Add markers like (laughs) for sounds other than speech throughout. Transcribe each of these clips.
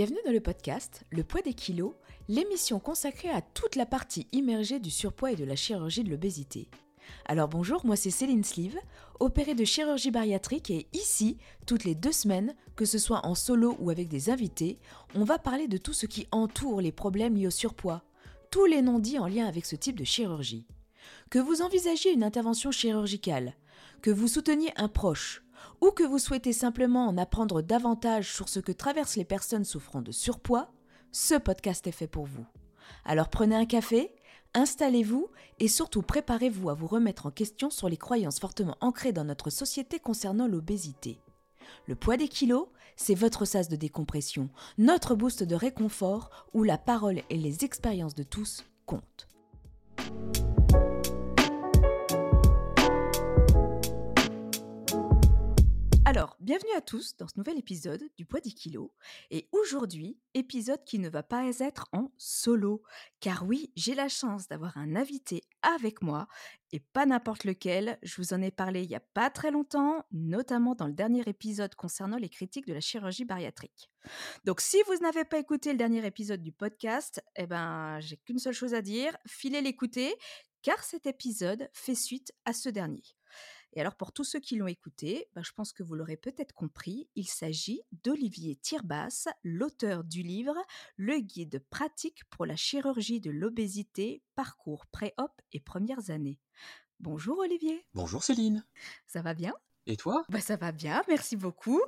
Bienvenue dans le podcast Le poids des kilos, l'émission consacrée à toute la partie immergée du surpoids et de la chirurgie de l'obésité. Alors bonjour, moi c'est Céline Sleeve, opérée de chirurgie bariatrique et ici, toutes les deux semaines, que ce soit en solo ou avec des invités, on va parler de tout ce qui entoure les problèmes liés au surpoids, tous les non-dits en lien avec ce type de chirurgie. Que vous envisagiez une intervention chirurgicale, que vous souteniez un proche, ou que vous souhaitez simplement en apprendre davantage sur ce que traversent les personnes souffrant de surpoids, ce podcast est fait pour vous. Alors prenez un café, installez-vous et surtout préparez-vous à vous remettre en question sur les croyances fortement ancrées dans notre société concernant l'obésité. Le poids des kilos, c'est votre sas de décompression, notre boost de réconfort où la parole et les expériences de tous comptent. Alors, bienvenue à tous dans ce nouvel épisode du poids 10 kilos. Et aujourd'hui, épisode qui ne va pas être en solo. Car oui, j'ai la chance d'avoir un invité avec moi et pas n'importe lequel. Je vous en ai parlé il n'y a pas très longtemps, notamment dans le dernier épisode concernant les critiques de la chirurgie bariatrique. Donc, si vous n'avez pas écouté le dernier épisode du podcast, eh ben, j'ai qu'une seule chose à dire, filez l'écouter, car cet épisode fait suite à ce dernier. Et alors pour tous ceux qui l'ont écouté, ben, je pense que vous l'aurez peut-être compris, il s'agit d'Olivier Tirbas, l'auteur du livre Le guide pratique pour la chirurgie de l'obésité, parcours pré-op et premières années. Bonjour Olivier. Bonjour Céline. Ça va bien? Et toi? Bah, Ça va bien, merci beaucoup.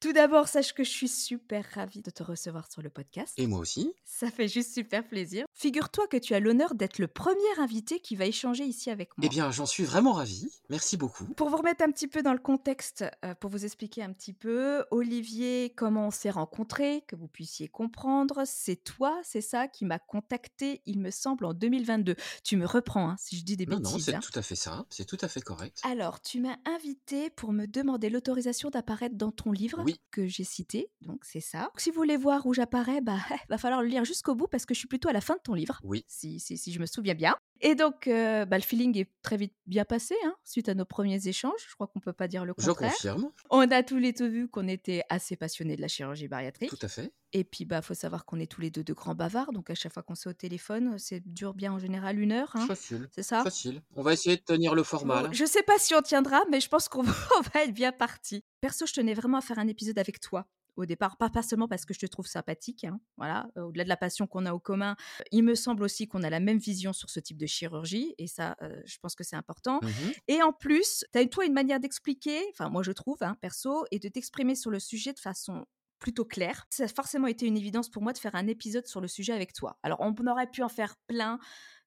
Tout d'abord, sache que je suis super ravie de te recevoir sur le podcast. Et moi aussi. Ça fait juste super plaisir. Figure-toi que tu as l'honneur d'être le premier invité qui va échanger ici avec moi. Eh bien, j'en suis vraiment ravie. Merci beaucoup. Pour vous remettre un petit peu dans le contexte, euh, pour vous expliquer un petit peu, Olivier, comment on s'est rencontrés, que vous puissiez comprendre, c'est toi, c'est ça, qui m'a contacté, il me semble, en 2022. Tu me reprends hein, si je dis des non, bêtises. Non, c'est hein. tout à fait ça. C'est tout à fait correct. Alors, tu m'as invité pour me demander l'autorisation d'apparaître dans ton livre que j'ai cité. Donc, c'est ça. Donc, si vous voulez voir où j'apparais, bah, (laughs) va falloir le lire jusqu'au bout parce que je suis plutôt à la fin de ton livre. Oui. Si, si, si je me souviens bien. Et donc, euh, bah, le feeling est très vite bien passé hein, suite à nos premiers échanges. Je crois qu'on peut pas dire le contraire. Je confirme. On a tous les deux vu qu'on était assez passionnés de la chirurgie bariatrique. Tout à fait. Et puis, bah, faut savoir qu'on est tous les deux de grands bavards. Donc, à chaque fois qu'on s'est au téléphone, c'est dure bien en général une heure. Hein. Facile. C'est ça? Facile. On va essayer de tenir le format. Bon, je sais pas si on tiendra, mais je pense qu'on (laughs) va être bien parti. Perso, je tenais vraiment à faire un épisode avec toi au départ, pas, pas seulement parce que je te trouve sympathique, hein, voilà, au-delà de la passion qu'on a au commun, il me semble aussi qu'on a la même vision sur ce type de chirurgie, et ça, euh, je pense que c'est important. Mmh Et en plus, tu as toi une manière d'expliquer, enfin moi je trouve, hein, perso, et de t'exprimer sur le sujet de façon plutôt claire. Ça a forcément été une évidence pour moi de faire un épisode sur le sujet avec toi. Alors on aurait pu en faire plein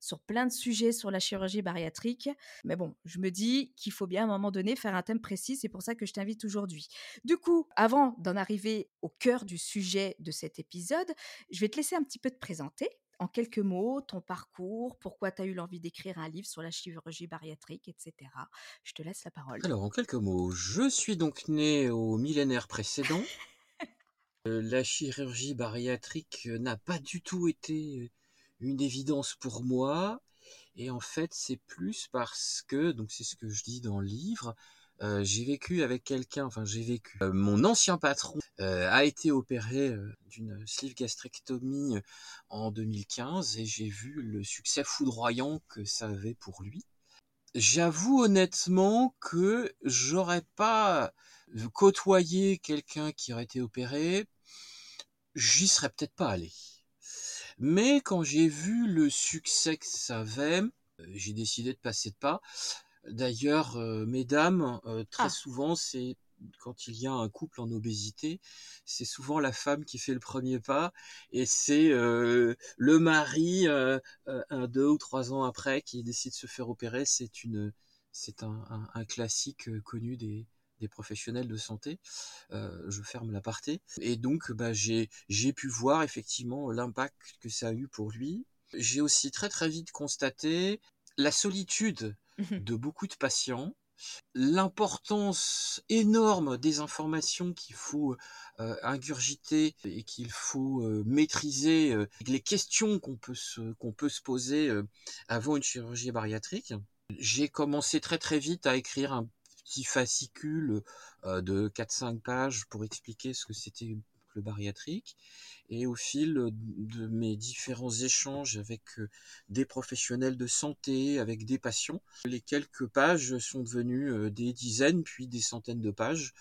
sur plein de sujets sur la chirurgie bariatrique. Mais bon, je me dis qu'il faut bien à un moment donné faire un thème précis, c'est pour ça que je t'invite aujourd'hui. Du coup, avant d'en arriver au cœur du sujet de cet épisode, je vais te laisser un petit peu te présenter. En quelques mots, ton parcours, pourquoi tu as eu l'envie d'écrire un livre sur la chirurgie bariatrique, etc. Je te laisse la parole. Alors, en quelques mots, je suis donc né au millénaire précédent. (laughs) euh, la chirurgie bariatrique n'a pas du tout été une évidence pour moi. Et en fait, c'est plus parce que, donc c'est ce que je dis dans le livre, euh, j'ai vécu avec quelqu'un, enfin j'ai vécu. Euh, mon ancien patron euh, a été opéré d'une sleeve gastrectomie en 2015 et j'ai vu le succès foudroyant que ça avait pour lui. J'avoue honnêtement que j'aurais pas côtoyé quelqu'un qui aurait été opéré, j'y serais peut-être pas allé. Mais quand j'ai vu le succès que ça avait, j'ai décidé de passer de pas. D'ailleurs, euh, mesdames, euh, très Ah. souvent, c'est quand il y a un couple en obésité, c'est souvent la femme qui fait le premier pas et c'est euh, le mari euh, euh, un deux ou trois ans après qui décide de se faire opérer. C'est une, c'est un, un- un classique euh, connu des, des professionnels de santé. Euh, je ferme l'aparté. Et donc, bah, j'ai, j'ai pu voir effectivement l'impact que ça a eu pour lui. J'ai aussi très très vite constaté la solitude de beaucoup de patients, l'importance énorme des informations qu'il faut euh, ingurgiter et qu'il faut euh, maîtriser, euh, les questions qu'on peut se, qu'on peut se poser avant une chirurgie bariatrique. J'ai commencé très très vite à écrire un petit fascicule de 4-5 pages pour expliquer ce que c'était cercle bariatrique. Et au fil de mes différents échanges avec des professionnels de santé, avec des patients, les quelques pages sont devenues des dizaines, puis des centaines de pages,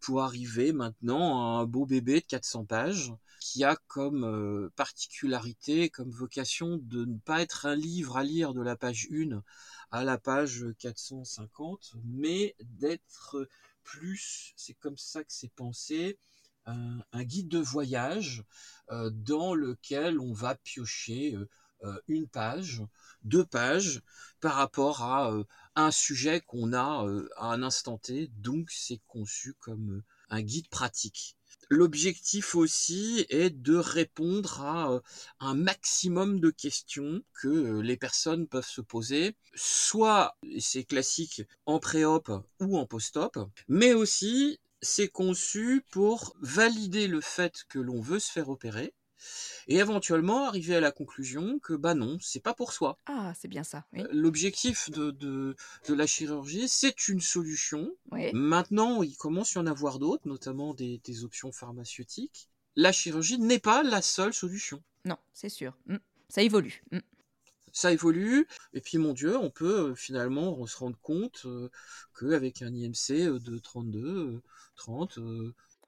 pour arriver maintenant à un beau bébé de 400 pages, qui a comme particularité, comme vocation de ne pas être un livre à lire de la page 1 à la page 450, mais d'être plus, c'est comme ça que c'est pensé, un, guide de voyage euh, dans lequel on va piocher euh, euh, une page, deux pages par rapport à un sujet qu'on a à un instant T. Donc c'est conçu comme un guide pratique. L'objectif aussi est de répondre à un maximum de questions que les personnes peuvent se poser, soit c'est classique en pré-op ou en post-op, mais aussi c'est conçu pour valider le fait que l'on veut se faire opérer et éventuellement arriver à la conclusion que bah non, c'est pas pour soi. Ah, c'est bien ça. L'objectif de, de, la chirurgie, c'est une solution. Maintenant, il commence à y en avoir d'autres, notamment des, options pharmaceutiques. La chirurgie n'est pas la seule solution. Non, c'est sûr. Mmh. Ça évolue. Ça évolue, et puis mon Dieu, on peut euh, finalement se rendre compte euh, qu'avec un IMC euh, de 32, 30,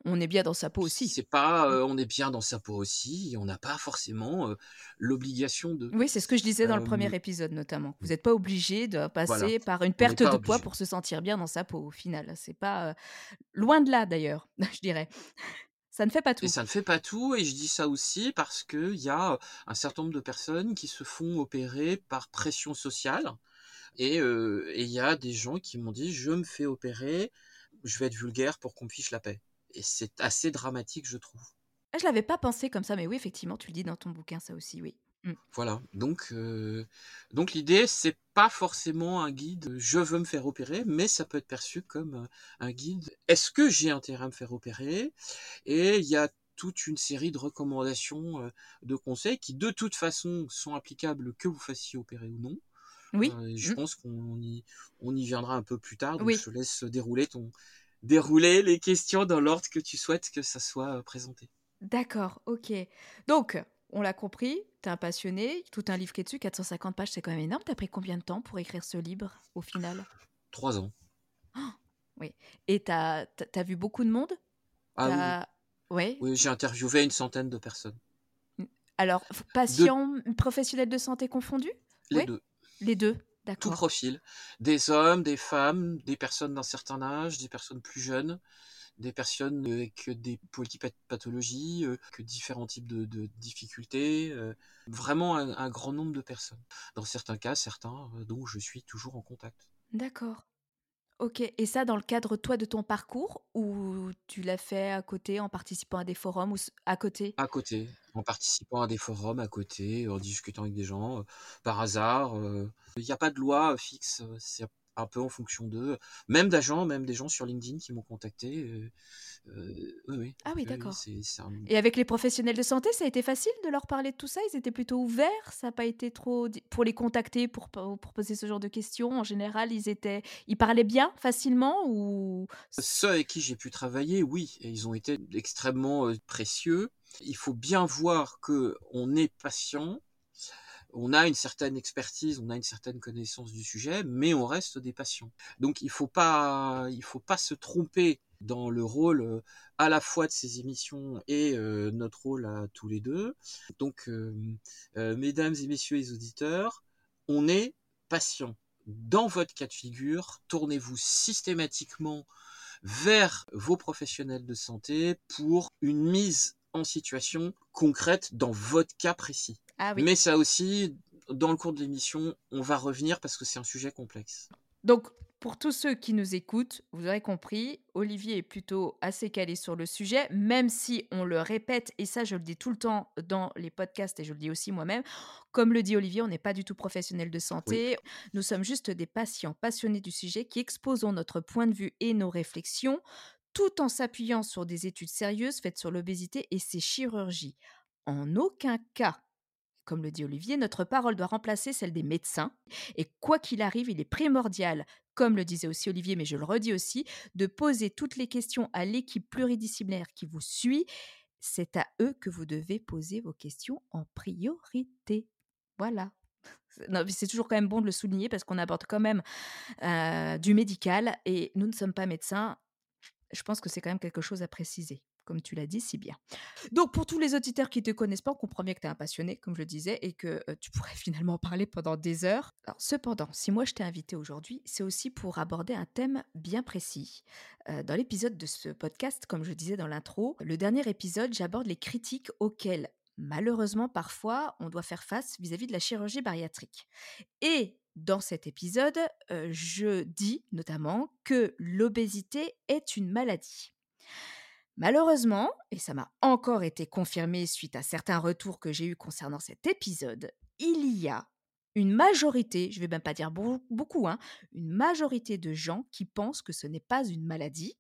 on est bien dans sa peau aussi. C'est pas, on est bien dans sa peau aussi. on n'a pas forcément l'obligation de. Oui, c'est ce que je disais dans le premier épisode notamment. Vous n'êtes pas obligé de passer par une perte de poids pour se sentir bien dans sa peau. Au final, c'est pas loin de là d'ailleurs, (laughs) je dirais. Ça ne fait pas tout. Et ça ne fait pas tout, et je dis ça aussi parce qu'il y a un certain nombre de personnes qui se font opérer par pression sociale. Et il y a des gens qui m'ont dit je me fais opérer, je vais être vulgaire pour qu'on fiche la paix et c'est assez dramatique, je trouve. Ah, je l'avais pas pensé comme ça, mais oui, effectivement, tu le dis dans ton bouquin, ça aussi, oui. Mmh. Voilà, donc, donc l'idée, c'est pas forcément un guide je veux me faire opérer, mais ça peut être perçu comme un guide est-ce que j'ai intérêt à me faire opérer? Et il y a toute une série de recommandations, de conseils qui de toute façon sont applicables que vous fassiez opérer ou non. Oui. je mmh. pense qu'on y, on y viendra un peu plus tard, donc je te laisse dérouler ton, dérouler les questions dans l'ordre que tu souhaites que ça soit euh, présenté. D'accord, ok. Donc, on l'a compris, tu es un passionné, tout un livre qui est dessus, 450 pages, c'est quand même énorme. Tu as pris combien de temps pour écrire ce livre au final (gasps) Trois ans. (gasps) Oui. Et tu as, vu beaucoup de monde? Ah oui. Oui, j'ai interviewé une centaine de personnes. Alors, patients, professionnels de santé confondus Les deux. Les deux tout profil. Des hommes, des femmes, des personnes d'un certain âge, des personnes plus jeunes, des personnes avec des polypathologies, euh, que différents types de, difficultés. Euh, vraiment un, grand nombre de personnes. Dans certains cas, certains euh, dont je suis toujours en contact. D'accord. Ok, et ça dans le cadre, toi, de ton parcours ou tu l'as fait à côté en participant à des forums ou à côté? À côté, en participant à des forums à côté, en discutant avec des gens, par hasard. Il n'y a pas de loi fixe, c'est un peu en fonction d'eux. Même d'agents, même des gens sur LinkedIn qui m'ont contacté. oui, Ah oui, d'accord. Et avec les professionnels de santé, ça a été facile de leur parler de tout ça? Ils étaient plutôt ouverts? Ça n'a pas été trop... Pour les contacter, pour, pour poser ce genre de questions, en général, ils étaient... Ils parlaient bien, facilement ou... Ceux avec qui j'ai pu travailler, oui. Et ils ont été extrêmement précieux. Il faut bien voir que on est patient on a une certaine expertise, on a une certaine connaissance du sujet, mais on reste des patients. Donc il faut pas, il faut pas se tromper dans le rôle euh, à la fois de ces émissions et euh, notre rôle à tous les deux. Donc, euh, mesdames et messieurs les auditeurs, on est patient. Dans votre cas de figure, tournez-vous systématiquement vers vos professionnels de santé pour une mise en situation concrète dans votre cas précis. Ah Mais ça aussi, dans le cours de l'émission, on va revenir parce que c'est un sujet complexe. Donc, pour tous ceux qui nous écoutent, vous aurez compris, Olivier est plutôt assez calé sur le sujet, même si on le répète, et ça je le dis tout le temps dans les podcasts et je le dis aussi moi-même, comme le dit Olivier, on n'est pas du tout professionnel de santé, nous sommes juste des patients passionnés du sujet qui exposons notre point de vue et nos réflexions, tout en s'appuyant sur des études sérieuses faites sur l'obésité et ses chirurgies. En aucun cas comme le dit Olivier, notre parole doit remplacer celle des médecins. Et quoi qu'il arrive, il est primordial, comme le disait aussi Olivier, mais je le redis aussi, de poser toutes les questions à l'équipe pluridisciplinaire qui vous suit. c'est à eux que vous devez poser vos questions en priorité. Voilà. C'est toujours quand même bon de le souligner parce qu'on aborde quand même du médical et nous ne sommes pas médecins. Je pense que c'est quand même quelque chose à préciser comme tu l'as dit si bien. Donc, pour tous les auditeurs qui ne te connaissent pas, on comprend bien que tu es un passionné, comme je le disais, et que tu pourrais (laughs) finalement parler pendant des heures. Cependant, si moi je t'ai invité aujourd'hui, c'est aussi pour aborder un thème bien précis. dans l'épisode de ce podcast, comme je disais dans l'intro, le dernier épisode, j'aborde les critiques auxquelles malheureusement parfois on doit faire face vis-à-vis de la chirurgie bariatrique. Et dans cet épisode, je dis notamment que l'obésité est une maladie. Malheureusement, et ça m'a encore été confirmé suite à certains retours que j'ai eus concernant cet épisode, il y a une majorité, je vais même pas dire beaucoup, hein, une majorité de gens qui pensent que ce n'est pas une maladie,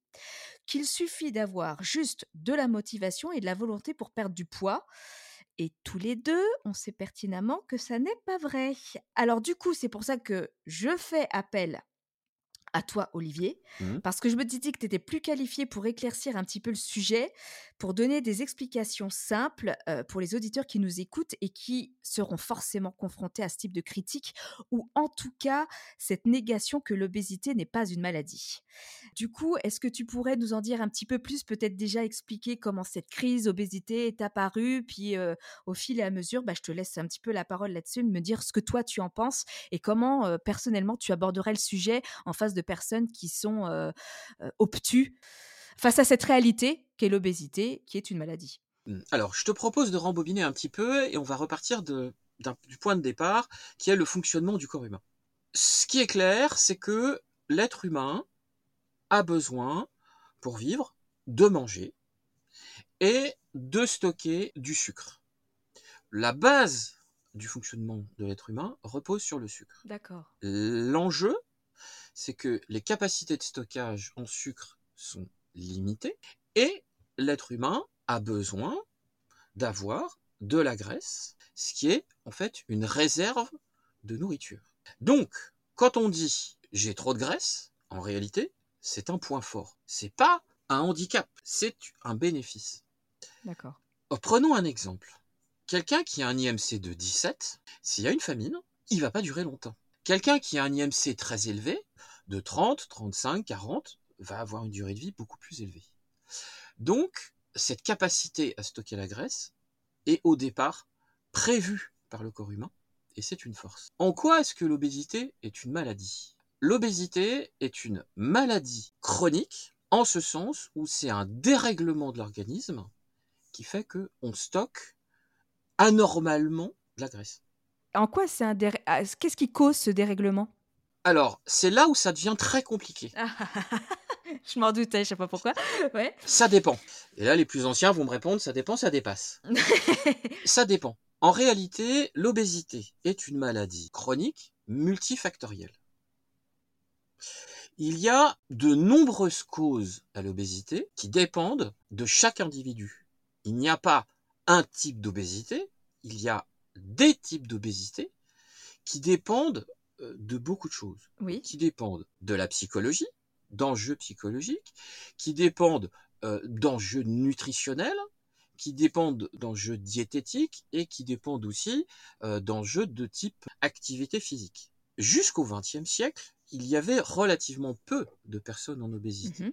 qu'il suffit d'avoir juste de la motivation et de la volonté pour perdre du poids. Et tous les deux, on sait pertinemment que ça n'est pas vrai. Alors du coup, c'est pour ça que je fais appel à toi, Olivier, mmh parce que je me disais que tu étais plus qualifié pour éclaircir un petit peu le sujet, pour donner des explications simples pour les auditeurs qui nous écoutent et qui seront forcément confrontés à ce type de critique, ou en tout cas cette négation que l'obésité n'est pas une maladie. Du coup, est-ce que tu pourrais nous en dire un petit peu plus, peut-être déjà expliquer comment cette crise obésité est apparue, puis au fil et à mesure, bah, je te laisse un petit peu la parole là-dessus, de me dire ce que toi tu en penses et comment personnellement tu aborderais le sujet en face de personnes qui sont obtus face à cette réalité qu'est l'obésité, qui est une maladie. Mmh. Alors, je te propose de rembobiner un petit peu et on va repartir de, du point de départ qui est le fonctionnement du corps humain. Ce qui est clair, c'est que l'être humain a besoin, pour vivre, de manger et de stocker du sucre. La base du fonctionnement de l'être humain repose sur le sucre. D'accord. L'enjeu, c'est que les capacités de stockage en sucre sont limitées et l'être humain a besoin d'avoir de la graisse, ce qui est en fait une réserve de nourriture. Donc, quand on dit j'ai trop de graisse, en réalité, c'est un point fort. C'est pas un handicap, c'est un bénéfice. D'accord. Oh, prenons un exemple. Quelqu'un qui a un IMC de 17, s'il y a une famine, il va pas durer longtemps. Quelqu'un qui a un IMC très élevé, de 30, 35, 40, va avoir une durée de vie beaucoup plus élevée. Donc, cette capacité à stocker la graisse est au départ prévue par le corps humain, et c'est une force. En quoi est-ce que l'obésité est une maladie? L'obésité est une maladie chronique, en ce sens où c'est un dérèglement de l'organisme qui fait qu'on stocke anormalement de la graisse. En quoi c'est un ah, Qu'est-ce qui cause ce dérèglement? Alors, c'est là où ça devient très compliqué. (laughs) je m'en doutais, je sais pas pourquoi. Ouais. Ça dépend. Et là, les plus anciens vont me répondre, ça dépend, ça dépasse. (laughs) ça dépend. En réalité, l'obésité est une maladie chronique multifactorielle. Il y a de nombreuses causes à l'obésité qui dépendent de chaque individu. Il n'y a pas un type d'obésité, il y a des types d'obésité qui dépendent euh, de beaucoup de choses qui dépendent de la psychologie, d'enjeux psychologiques, qui dépendent euh, d'enjeux nutritionnels, qui dépendent d'enjeux diététiques et qui dépendent aussi euh, d'enjeux de type activité physique. Jusqu'au XXe siècle, il y avait relativement peu de personnes en obésité. Mmh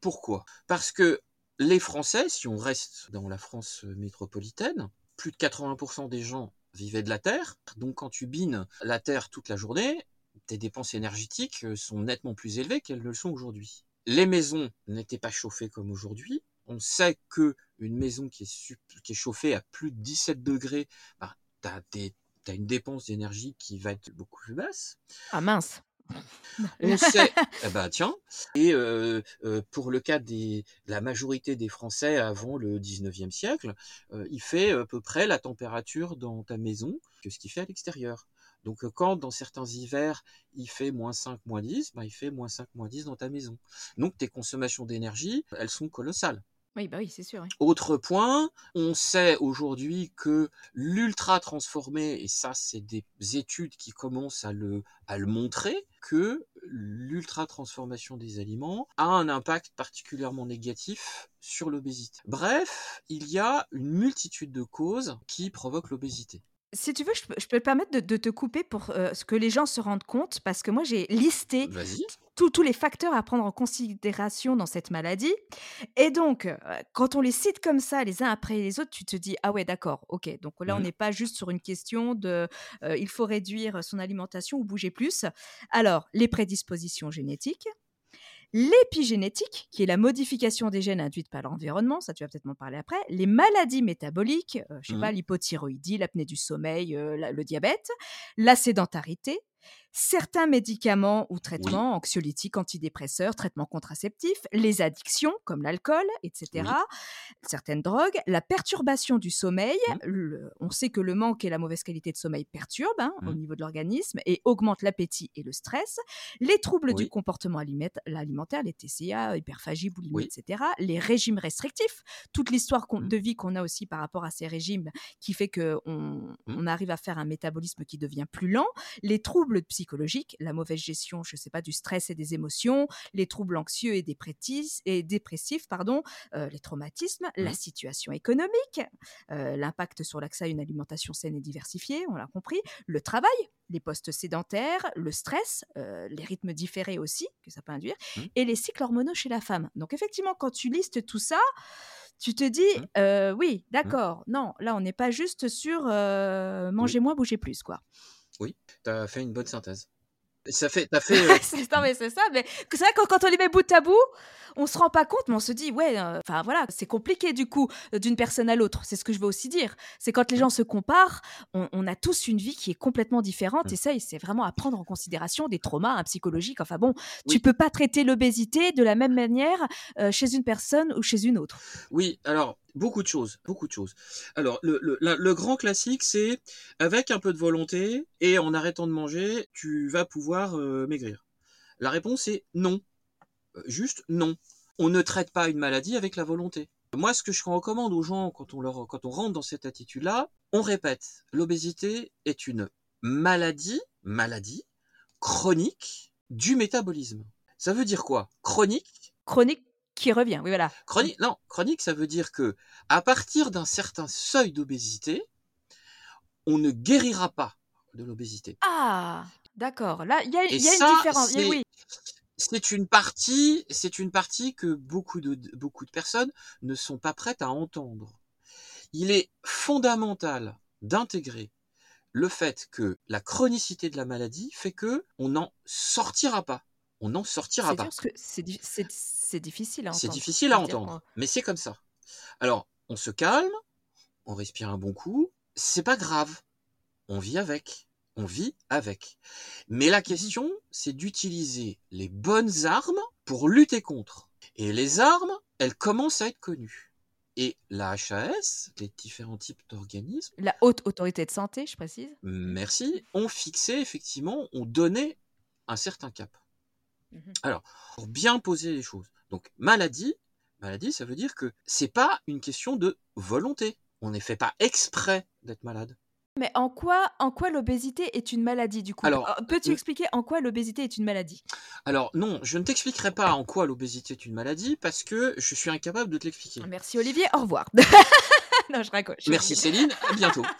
Pourquoi? Parce que les Français, si on reste dans la France métropolitaine, plus de 80% des gens vivaient de la terre. Donc quand tu bines la terre toute la journée, tes dépenses énergétiques euh, sont nettement plus élevées qu'elles ne le sont aujourd'hui. Les maisons n'étaient pas chauffées comme aujourd'hui. On sait que une maison qui est, chauffée à plus de 17 degrés, bah, une dépense d'énergie qui va être beaucoup plus basse. Ah mince on sait, eh ben tiens, et euh, euh, pour le cas de la majorité des Français avant le 19e siècle, euh, il fait à peu près la température dans ta maison que ce qu'il fait à l'extérieur. Donc quand dans certains hivers il fait moins 5, moins 10, ben, il fait moins 5, moins 10 dans ta maison. Donc tes consommations d'énergie, elles sont colossales. Oui, bah oui, c'est sûr. Autre point, on sait aujourd'hui que l'ultra transformé, et ça c'est des études qui commencent à le, à le montrer, que l'ultra-transformation des aliments a un impact particulièrement négatif sur l'obésité. Bref, il y a une multitude de causes qui provoquent l'obésité. Si tu veux, je peux, je peux te permettre de, de te couper pour euh, ce que les gens se rendent compte, parce que moi j'ai listé Tous les facteurs à prendre en considération dans cette maladie. Et donc, euh, quand on les cite comme ça, les uns après les autres, tu te dis, ah ouais, d'accord, ok. Donc là, on n'est pas juste sur une question de, euh, il faut réduire son alimentation ou bouger plus. Alors, les prédispositions génétiques. L'épigénétique, qui est la modification des gènes induite par l'environnement, ça tu vas peut-être m'en parler après. Les maladies métaboliques, euh, je sais pas, l'hypothyroïdie, l'apnée du sommeil, euh, la- le diabète. La sédentarité. Certains médicaments ou Oui. traitements, anxiolytiques, antidépresseurs, traitements contraceptifs, les addictions comme l'alcool, etc. Oui. Certaines drogues, la perturbation du sommeil. Le- on sait que le manque et la mauvaise qualité de sommeil perturbent hein, au Mhm. niveau de l'organisme et augmentent l'appétit et le stress. Les troubles du comportement aliment- alimentaire, les TCA, hyperphagie, boulimie, etc. Les régimes restrictifs, toute l'histoire Mhm. de vie qu'on a aussi par rapport à ces régimes qui fait qu'on on arrive à faire un métabolisme qui devient plus lent. Les troubles psychologiques, la mauvaise gestion, je sais pas, du stress et des émotions, les troubles anxieux et, dépressifs, et dépressifs, pardon, euh, les traumatismes, la Mhm. situation économique, euh, l'impact sur l'accès à une alimentation saine et diversifiée, on l'a compris, le travail, les postes sédentaires, le stress, euh, les rythmes différés aussi, que ça peut induire, Mhm. et les cycles hormonaux chez la femme. Donc effectivement, quand tu listes tout ça, tu te dis, euh, oui, d'accord, non, là on n'est pas juste sur euh, manger moins, bouger plus, quoi. Oui, tu as fait une bonne synthèse. Ça fait, t'as (laughs) fait, euh, c'est non, mais c'est ça, mais c'est vrai que quand on les met bout à bout, on se rend pas compte, mais on se dit, ouais, euh, enfin voilà, c'est compliqué du coup, euh, d'une personne à l'autre. C'est ce que je veux aussi dire. C'est quand les gens se comparent, on, on a tous une vie qui est complètement différente, Mm. et ça, c'est vraiment à prendre en considération des traumas hein, psychologiques. Enfin bon, tu peux pas traiter l'obésité de la même manière euh, chez une personne ou chez une autre. Oui, alors beaucoup de choses, beaucoup de choses. Alors le, le, le grand classique, c'est avec un peu de volonté et en arrêtant de manger, tu vas pouvoir euh, maigrir. La réponse est non, Euh, juste non. On ne traite pas une maladie avec la volonté. Moi, ce que je recommande aux gens quand on leur, quand on rentre dans cette attitude-là, on répète, l'obésité est une maladie, maladie chronique du métabolisme. Ça veut dire quoi? Chronique, Chronique qui revient, oui voilà. Chronique, non, chronique, ça veut dire que à partir d'un certain seuil d'obésité, on ne guérira pas de l'obésité. Ah, d'accord. Là, il y a, Et il y a ça, une différence. c'est- Oui, C'est une partie, c'est une partie que beaucoup de beaucoup de personnes ne sont pas prêtes à entendre. Il est fondamental d'intégrer le fait que la chronicité de la maladie fait que on n'en sortira pas. On n'en sortira pas. c'est di- c'est- c'est difficile à C'est entendre. difficile à entendre, mais c'est comme ça. Alors, on se calme, on respire un bon coup, c'est pas grave. On vit avec. On vit avec. Mais la question, c'est d'utiliser les bonnes armes pour lutter contre. Et les armes, elles commencent à être connues. Et la HAS, les différents types d'organismes, La haute autorité de santé, je précise. merci, ont fixé effectivement, ont donné un certain cap. Mhm. Alors, pour bien poser les choses. Donc, maladie, maladie, ça veut dire que c'est pas une question de volonté. On n'est fait pas exprès d'être malade. Mais en quoi, en quoi l'obésité est une maladie du coup? Alors, Euh, Peux-tu expliquer en quoi l'obésité est une maladie? Alors, non, je ne t'expliquerai pas en quoi l'obésité est une maladie parce que je suis incapable de te l'expliquer. Merci Olivier, au revoir. (laughs) (laughs) non, je raccroche. Merci Céline, à bientôt. (laughs)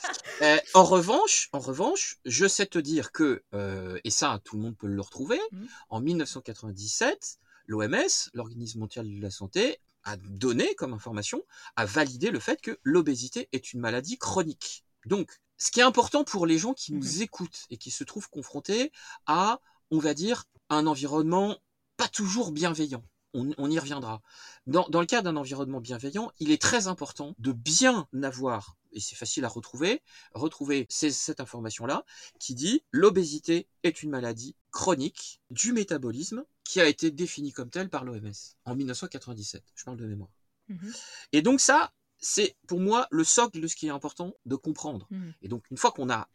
Euh, en revanche, en revanche, je sais te dire que, euh, et ça tout le monde peut le retrouver, Mhm. en 1997, l'OMS, l'Organisme mondial de la santé, a donné comme information, a validé le fait que l'obésité est une maladie chronique. Donc, ce qui est important pour les gens qui nous écoutent et qui se trouvent confrontés à, on va dire, un environnement pas toujours bienveillant. On, on y reviendra. Dans, dans le cas d'un environnement bienveillant, il est très important de bien avoir, et c'est facile à retrouver, retrouver ces- cette information-là, qui dit l'obésité est une maladie chronique du métabolisme qui a été définie comme telle par l'OMS en 1997. Je parle de mémoire. Mhm. Et donc ça, c'est pour moi le socle de ce qui est important de comprendre. Mhm. Et donc une fois qu'on a,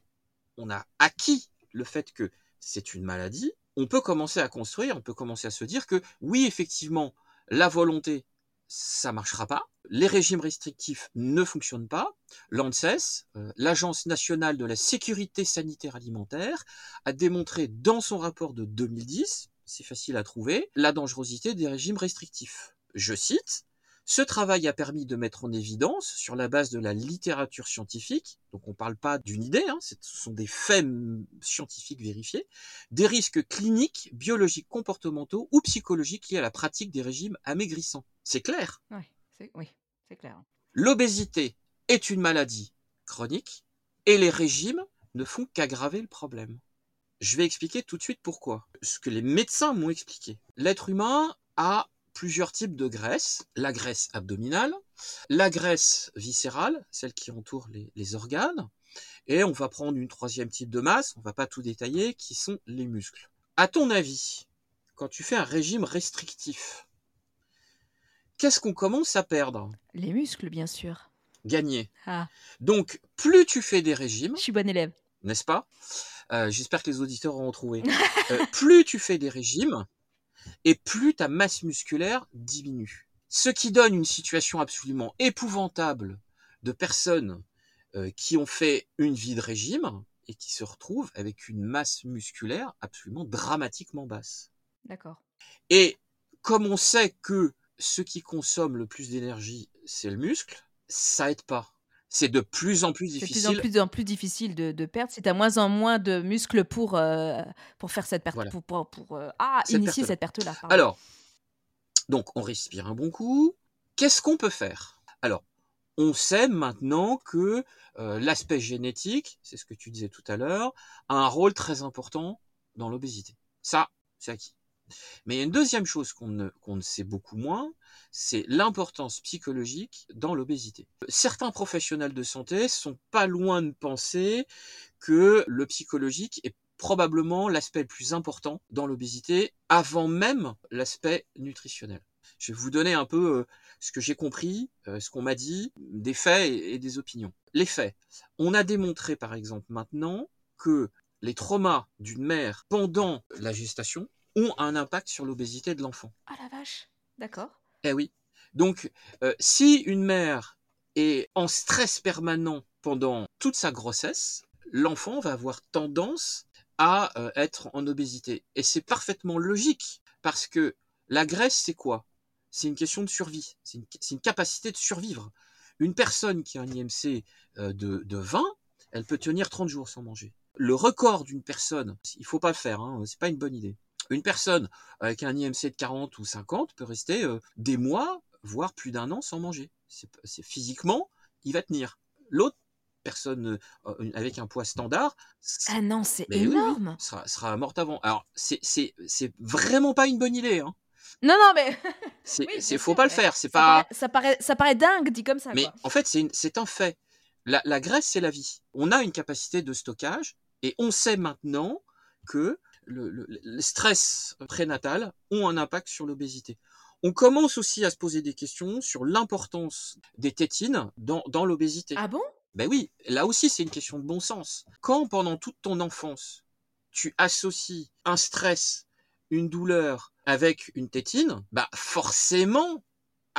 on a acquis le fait que c'est une maladie, on peut commencer à construire, on peut commencer à se dire que oui, effectivement, la volonté, ça marchera pas. Les régimes restrictifs ne fonctionnent pas. L'ANSES, euh, l'Agence nationale de la sécurité sanitaire alimentaire, a démontré dans son rapport de 2010, c'est facile à trouver, la dangerosité des régimes restrictifs. Je cite, ce travail a permis de mettre en évidence, sur la base de la littérature scientifique, donc on ne parle pas d'une idée, hein, ce sont des faits scientifiques vérifiés, des risques cliniques, biologiques, comportementaux ou psychologiques liés à la pratique des régimes amaigrissants. C'est clair? Oui, c'est clair. L'obésité est une maladie chronique et les régimes ne font qu'aggraver le problème. Je vais expliquer tout de suite pourquoi. Ce que les médecins m'ont expliqué. L'être humain a plusieurs types de graisse. La graisse abdominale, la graisse viscérale, celle qui entoure les, organes, et on va prendre une troisième type de masse, on va pas tout détailler, qui sont les muscles. À ton avis, quand tu fais un régime restrictif, qu'est-ce qu'on commence à perdre? Les muscles, bien sûr. Gagner. Ah. Donc, plus tu fais des régimes. Je suis bon élève. N'est-ce pas? Euh, J'espère que les auditeurs auront trouvé. (laughs) Euh, plus tu fais des régimes, et plus ta masse musculaire diminue. Ce qui donne une situation absolument épouvantable de personnes euh, qui ont fait une vie de régime et qui se retrouvent avec une masse musculaire absolument dramatiquement basse. D'accord. Et comme on sait que ce qui consomme le plus d'énergie, c'est le muscle, ça aide pas c'est de plus en plus difficile. C'est de plus en plus difficile de, de perdre. C'est à moins en moins de muscles pour, euh, pour faire cette perte, pour, pour, euh, ah, initier cette perte-là. Alors, donc on respire un bon coup. Qu'est-ce qu'on peut faire? Alors, on sait maintenant que euh, l'aspect génétique, c'est ce que tu disais tout à l'heure, a un rôle très important dans l'obésité. Ça, c'est acquis. Mais il y a une deuxième chose qu'on ne, ne sait beaucoup moins, c'est l'importance psychologique dans l'obésité. Certains professionnels de santé sont pas loin de penser que le psychologique est probablement l'aspect le plus important dans l'obésité avant même l'aspect nutritionnel. Je vais vous donner un peu euh, ce que j'ai compris, euh, ce qu'on m'a dit, des faits et des opinions. Les faits. On a démontré par exemple maintenant que les traumas d'une mère pendant la gestation ont un impact sur l'obésité de l'enfant. Ah la vache, d'accord. Eh oui. Donc, euh, si une mère est en stress permanent pendant toute sa grossesse, l'enfant va avoir tendance à euh, être en obésité. Et c'est parfaitement logique, parce que la graisse, c'est quoi? C'est une question de survie, c'est une, capacité de survivre. Une personne qui a un IMC euh, de, de 20, elle peut tenir 30 jours sans manger. Le record d'une personne, il faut pas le faire, hein, c'est pas une bonne idée. Une personne avec un IMC de 40 ou 50 peut rester euh, des mois, voire plus d'un an sans manger. C'est physiquement, il va tenir. L'autre personne euh, avec un poids standard. Ah non, c'est énorme. sera, sera morte avant. Alors, c'est vraiment pas une bonne idée. Hein. Non, non, mais. (laughs) c'est faut pas le faire. C'est pas. ça, paraît, ça paraît dingue dit comme ça. Mais en fait, c'est un fait. La, la graisse, c'est la vie. On a une capacité de stockage et on sait maintenant que le, stress prénatal ont un impact sur l'obésité. On commence aussi à se poser des questions sur l'importance des tétines dans, dans l'obésité. Ah bon? Ben oui, là aussi c'est une question de bon sens. Quand pendant toute ton enfance, tu associes un stress, une douleur avec une tétine, bah forcément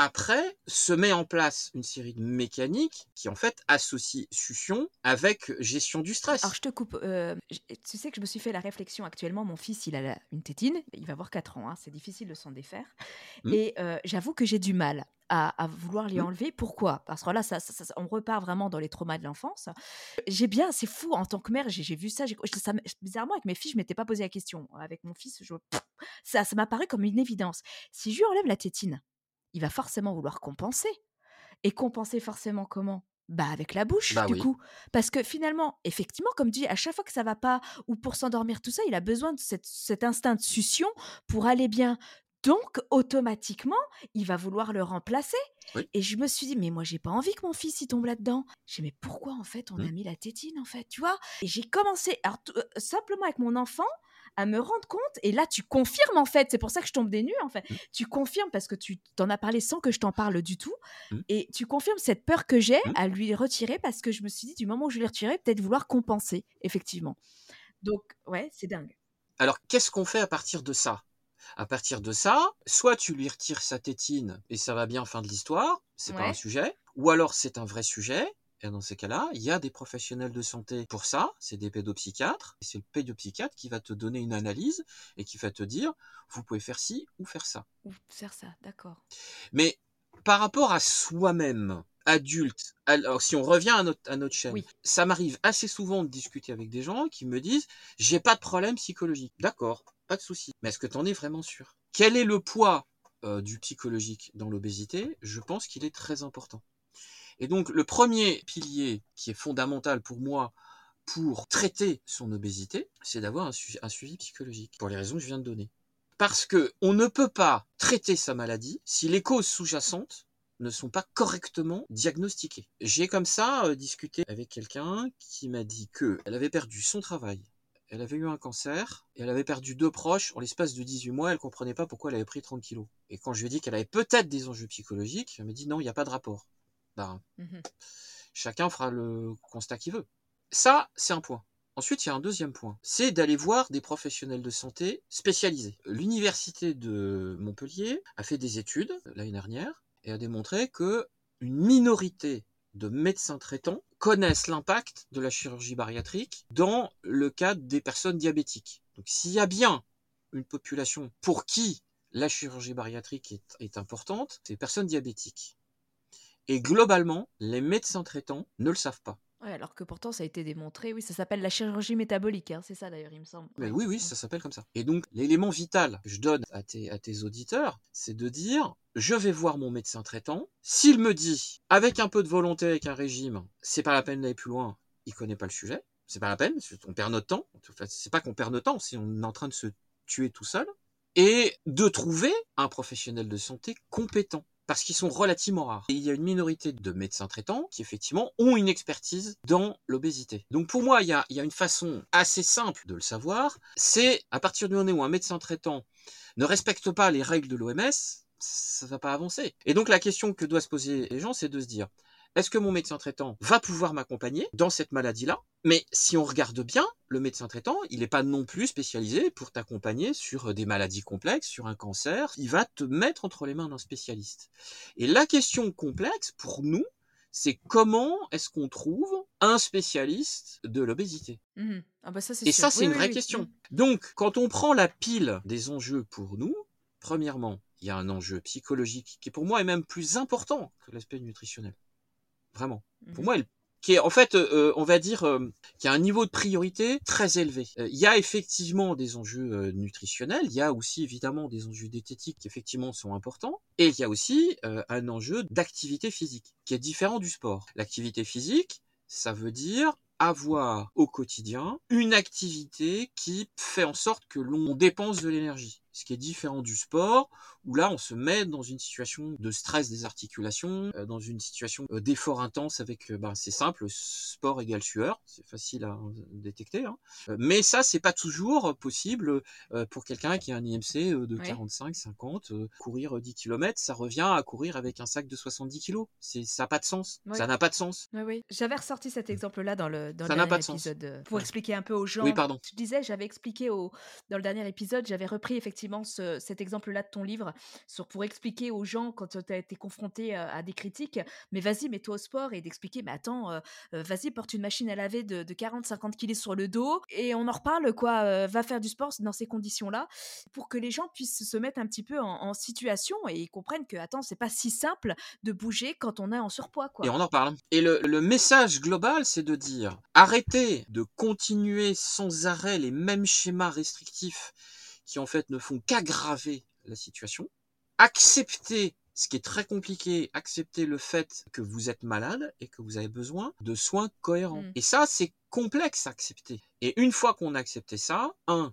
après, se met en place une série de mécaniques qui en fait associent succion avec gestion du stress. Alors je te coupe. Euh, tu sais que je me suis fait la réflexion actuellement. Mon fils, il a une tétine. Il va avoir 4 ans. Hein, c'est difficile de s'en défaire. Mmh. Et euh, j'avoue que j'ai du mal. À, vouloir lui mmh. enlever. Pourquoi? Parce que là, ça, on repart vraiment dans les traumas de l'enfance. J'ai bien, c'est fou, en tant que mère, j'ai vu ça, ça, Bizarrement, avec mes filles, je m'étais pas posé la question. Avec mon fils, je, ça m'a paru comme une évidence. Si je lui enlève la tétine, il va forcément vouloir compenser. Et compenser forcément comment? Bah avec la bouche bah du coup. Parce que finalement effectivement comme tu dis à chaque fois que ça va pas ou pour s'endormir tout ça il a besoin de cet instinct de succion pour aller bien. Donc automatiquement il va vouloir le remplacer. Et je me suis dit mais moi j'ai pas envie que mon fils y tombe là-dedans. J'ai mais pourquoi en fait on a mmh. mis la tétine en fait tu vois? Et j'ai commencé alors euh, simplement avec mon enfant à me rendre compte. Et là, tu confirmes en fait. C'est pour ça que je tombe des nues en fait. Mmh. Tu confirmes parce que tu t'en as parlé sans que je t'en parle du tout. Mmh. Et tu confirmes cette peur que j'ai mmh. à lui retirer parce que je me suis dit du moment où je l'ai retiré, peut-être vouloir compenser effectivement. Donc ouais, c'est dingue. Alors qu'est-ce qu'on fait à partir de ça? À partir de ça, soit tu lui retires sa tétine et ça va bien, fin de l'histoire, c'est pas un sujet, ou alors c'est un vrai sujet, Et dans ces cas-là, il y a des professionnels de santé pour ça, c'est des pédopsychiatres, et c'est le pédopsychiatre qui va te donner une analyse et qui va te dire, vous pouvez faire ci ou faire ça. Ou faire ça, d'accord. Mais par rapport à soi-même, adulte, alors si on revient à notre, à notre chaîne, Oui. ça m'arrive assez souvent de discuter avec des gens qui me disent, j'ai pas de problème psychologique. D'accord, pas de souci. Mais est-ce que tu en es vraiment sûr? Quel est le poids euh, du psychologique dans l'obésité? Je pense qu'il est très important. Et donc, le premier pilier qui est fondamental pour moi pour traiter son obésité, c'est d'avoir un, su- un suivi psychologique, pour les raisons que je viens de donner. Parce que on ne peut pas traiter sa maladie si les causes sous-jacentes ne sont pas correctement diagnostiquées. J'ai comme ça euh, discuté avec quelqu'un qui m'a dit que elle avait perdu son travail, elle avait eu un cancer, et elle avait perdu deux proches en l'espace de 18 mois, elle comprenait pas pourquoi elle avait pris 30 kilos. Et quand je lui ai dit qu'elle avait peut-être des enjeux psychologiques, elle m'a dit non, il n'y a pas de rapport. Mhm. chacun fera le constat qu'il veut. Ça, c'est un point. Ensuite, il y a un deuxième point, c'est d'aller voir des professionnels de santé spécialisés. L'université de Montpellier a fait des études l'année dernière et a démontré que une minorité de médecins traitants connaissent l'impact de la chirurgie bariatrique dans le cadre des personnes diabétiques. Donc, s'il y a bien une population pour qui la chirurgie bariatrique est, est importante, c'est les personnes diabétiques. Et globalement, les médecins traitants ne le savent pas. Ouais, alors que pourtant ça a été démontré, oui, ça s'appelle la chirurgie métabolique, hein, c'est ça d'ailleurs, il me semble. Mais oui, oui, ça s'appelle comme ça. Et donc, l'élément vital que je donne à tes, à tes auditeurs, c'est de dire, je vais voir mon médecin traitant. S'il me dit, avec un peu de volonté, avec un régime, c'est pas la peine d'aller plus loin, il connaît pas le sujet. C'est pas la peine, on perd notre temps. C'est pas qu'on perd notre temps, c'est on est en train de se tuer tout seul. Et de trouver un professionnel de santé compétent. Parce qu'ils sont relativement rares. Et il y a une minorité de médecins traitants qui, effectivement, ont une expertise dans l'obésité. Donc, pour moi, il y a, une façon assez simple de le savoir. C'est à partir du moment où un médecin traitant ne respecte pas les règles de l'OMS, ça va pas avancer. Et donc, la question que doivent se poser les gens, c'est de se dire, est-ce que mon médecin traitant va pouvoir m'accompagner dans cette maladie-là? Mais si on regarde bien, le médecin traitant, il n'est pas non plus spécialisé pour t'accompagner sur des maladies complexes, sur un cancer. Il va te mettre entre les mains d'un spécialiste. Et la question complexe pour nous, c'est comment est-ce qu'on trouve un spécialiste de l'obésité? Mhm. Ah bah ça c'est Et sûr. ça, c'est Oui, une oui, vraie oui. question. Mhm. Donc, quand on prend la pile des enjeux pour nous, premièrement, il y a un enjeu psychologique qui, pour moi, est même plus important que l'aspect nutritionnel. Vraiment. Pour Mhm. moi, elle- qui est en fait, euh, on va dire, euh, qui a un niveau de priorité très élevé. Euh, Il y a effectivement des enjeux euh, nutritionnels, il y a aussi évidemment des enjeux diététiques qui effectivement sont importants, et il y a aussi euh, un enjeu d'activité physique qui est différent du sport. L'activité physique, ça veut dire avoir au quotidien une activité qui fait en sorte que l'on dépense de l'énergie. Ce qui est différent du sport, où là on se met dans une situation de stress des articulations, euh, dans une situation euh, d'effort intense avec, euh, ben, c'est simple, sport égale sueur, c'est facile à détecter. hein. Mais ça, c'est pas toujours possible pour quelqu'un qui a un IMC de Ouais. 45, 50, euh, courir euh, 10 km, ça revient à courir avec un sac de 70 kilos. C'est, ça n'a pas de sens. Ça n'a pas de sens. Ouais, oui. J'avais ressorti cet exemple-là dans le, dans Ça le dernier pas de sens. épisode euh, pour Ouais. expliquer un peu aux gens. Oui, pardon. Je disais, j'avais expliqué au, dans le dernier épisode, j'avais repris effectivement ce- cet exemple-là de ton livre sur, pour expliquer aux gens quand tu as été confronté à des critiques, mais vas-y, mets-toi au sport et d'expliquer, mais attends, euh, vas-y, porte une machine à laver de, de 40-50 kilos sur le dos et on en reparle, quoi. euh, va faire du sport dans ces conditions-là pour que les gens puissent se mettre un petit peu en, en situation et ils comprennent que, attends, c'est pas si simple de bouger quand on est en surpoids, quoi. Et on en reparle. Et le, le message global, c'est de dire arrêtez de continuer sans arrêt les mêmes schémas restrictifs qui en fait ne font qu'aggraver la situation. Acceptez ce qui est très compliqué, accepter le fait que vous êtes malade et que vous avez besoin de soins cohérents. Mm. Et ça, c'est complexe à accepter. Et une fois qu'on a accepté ça, un,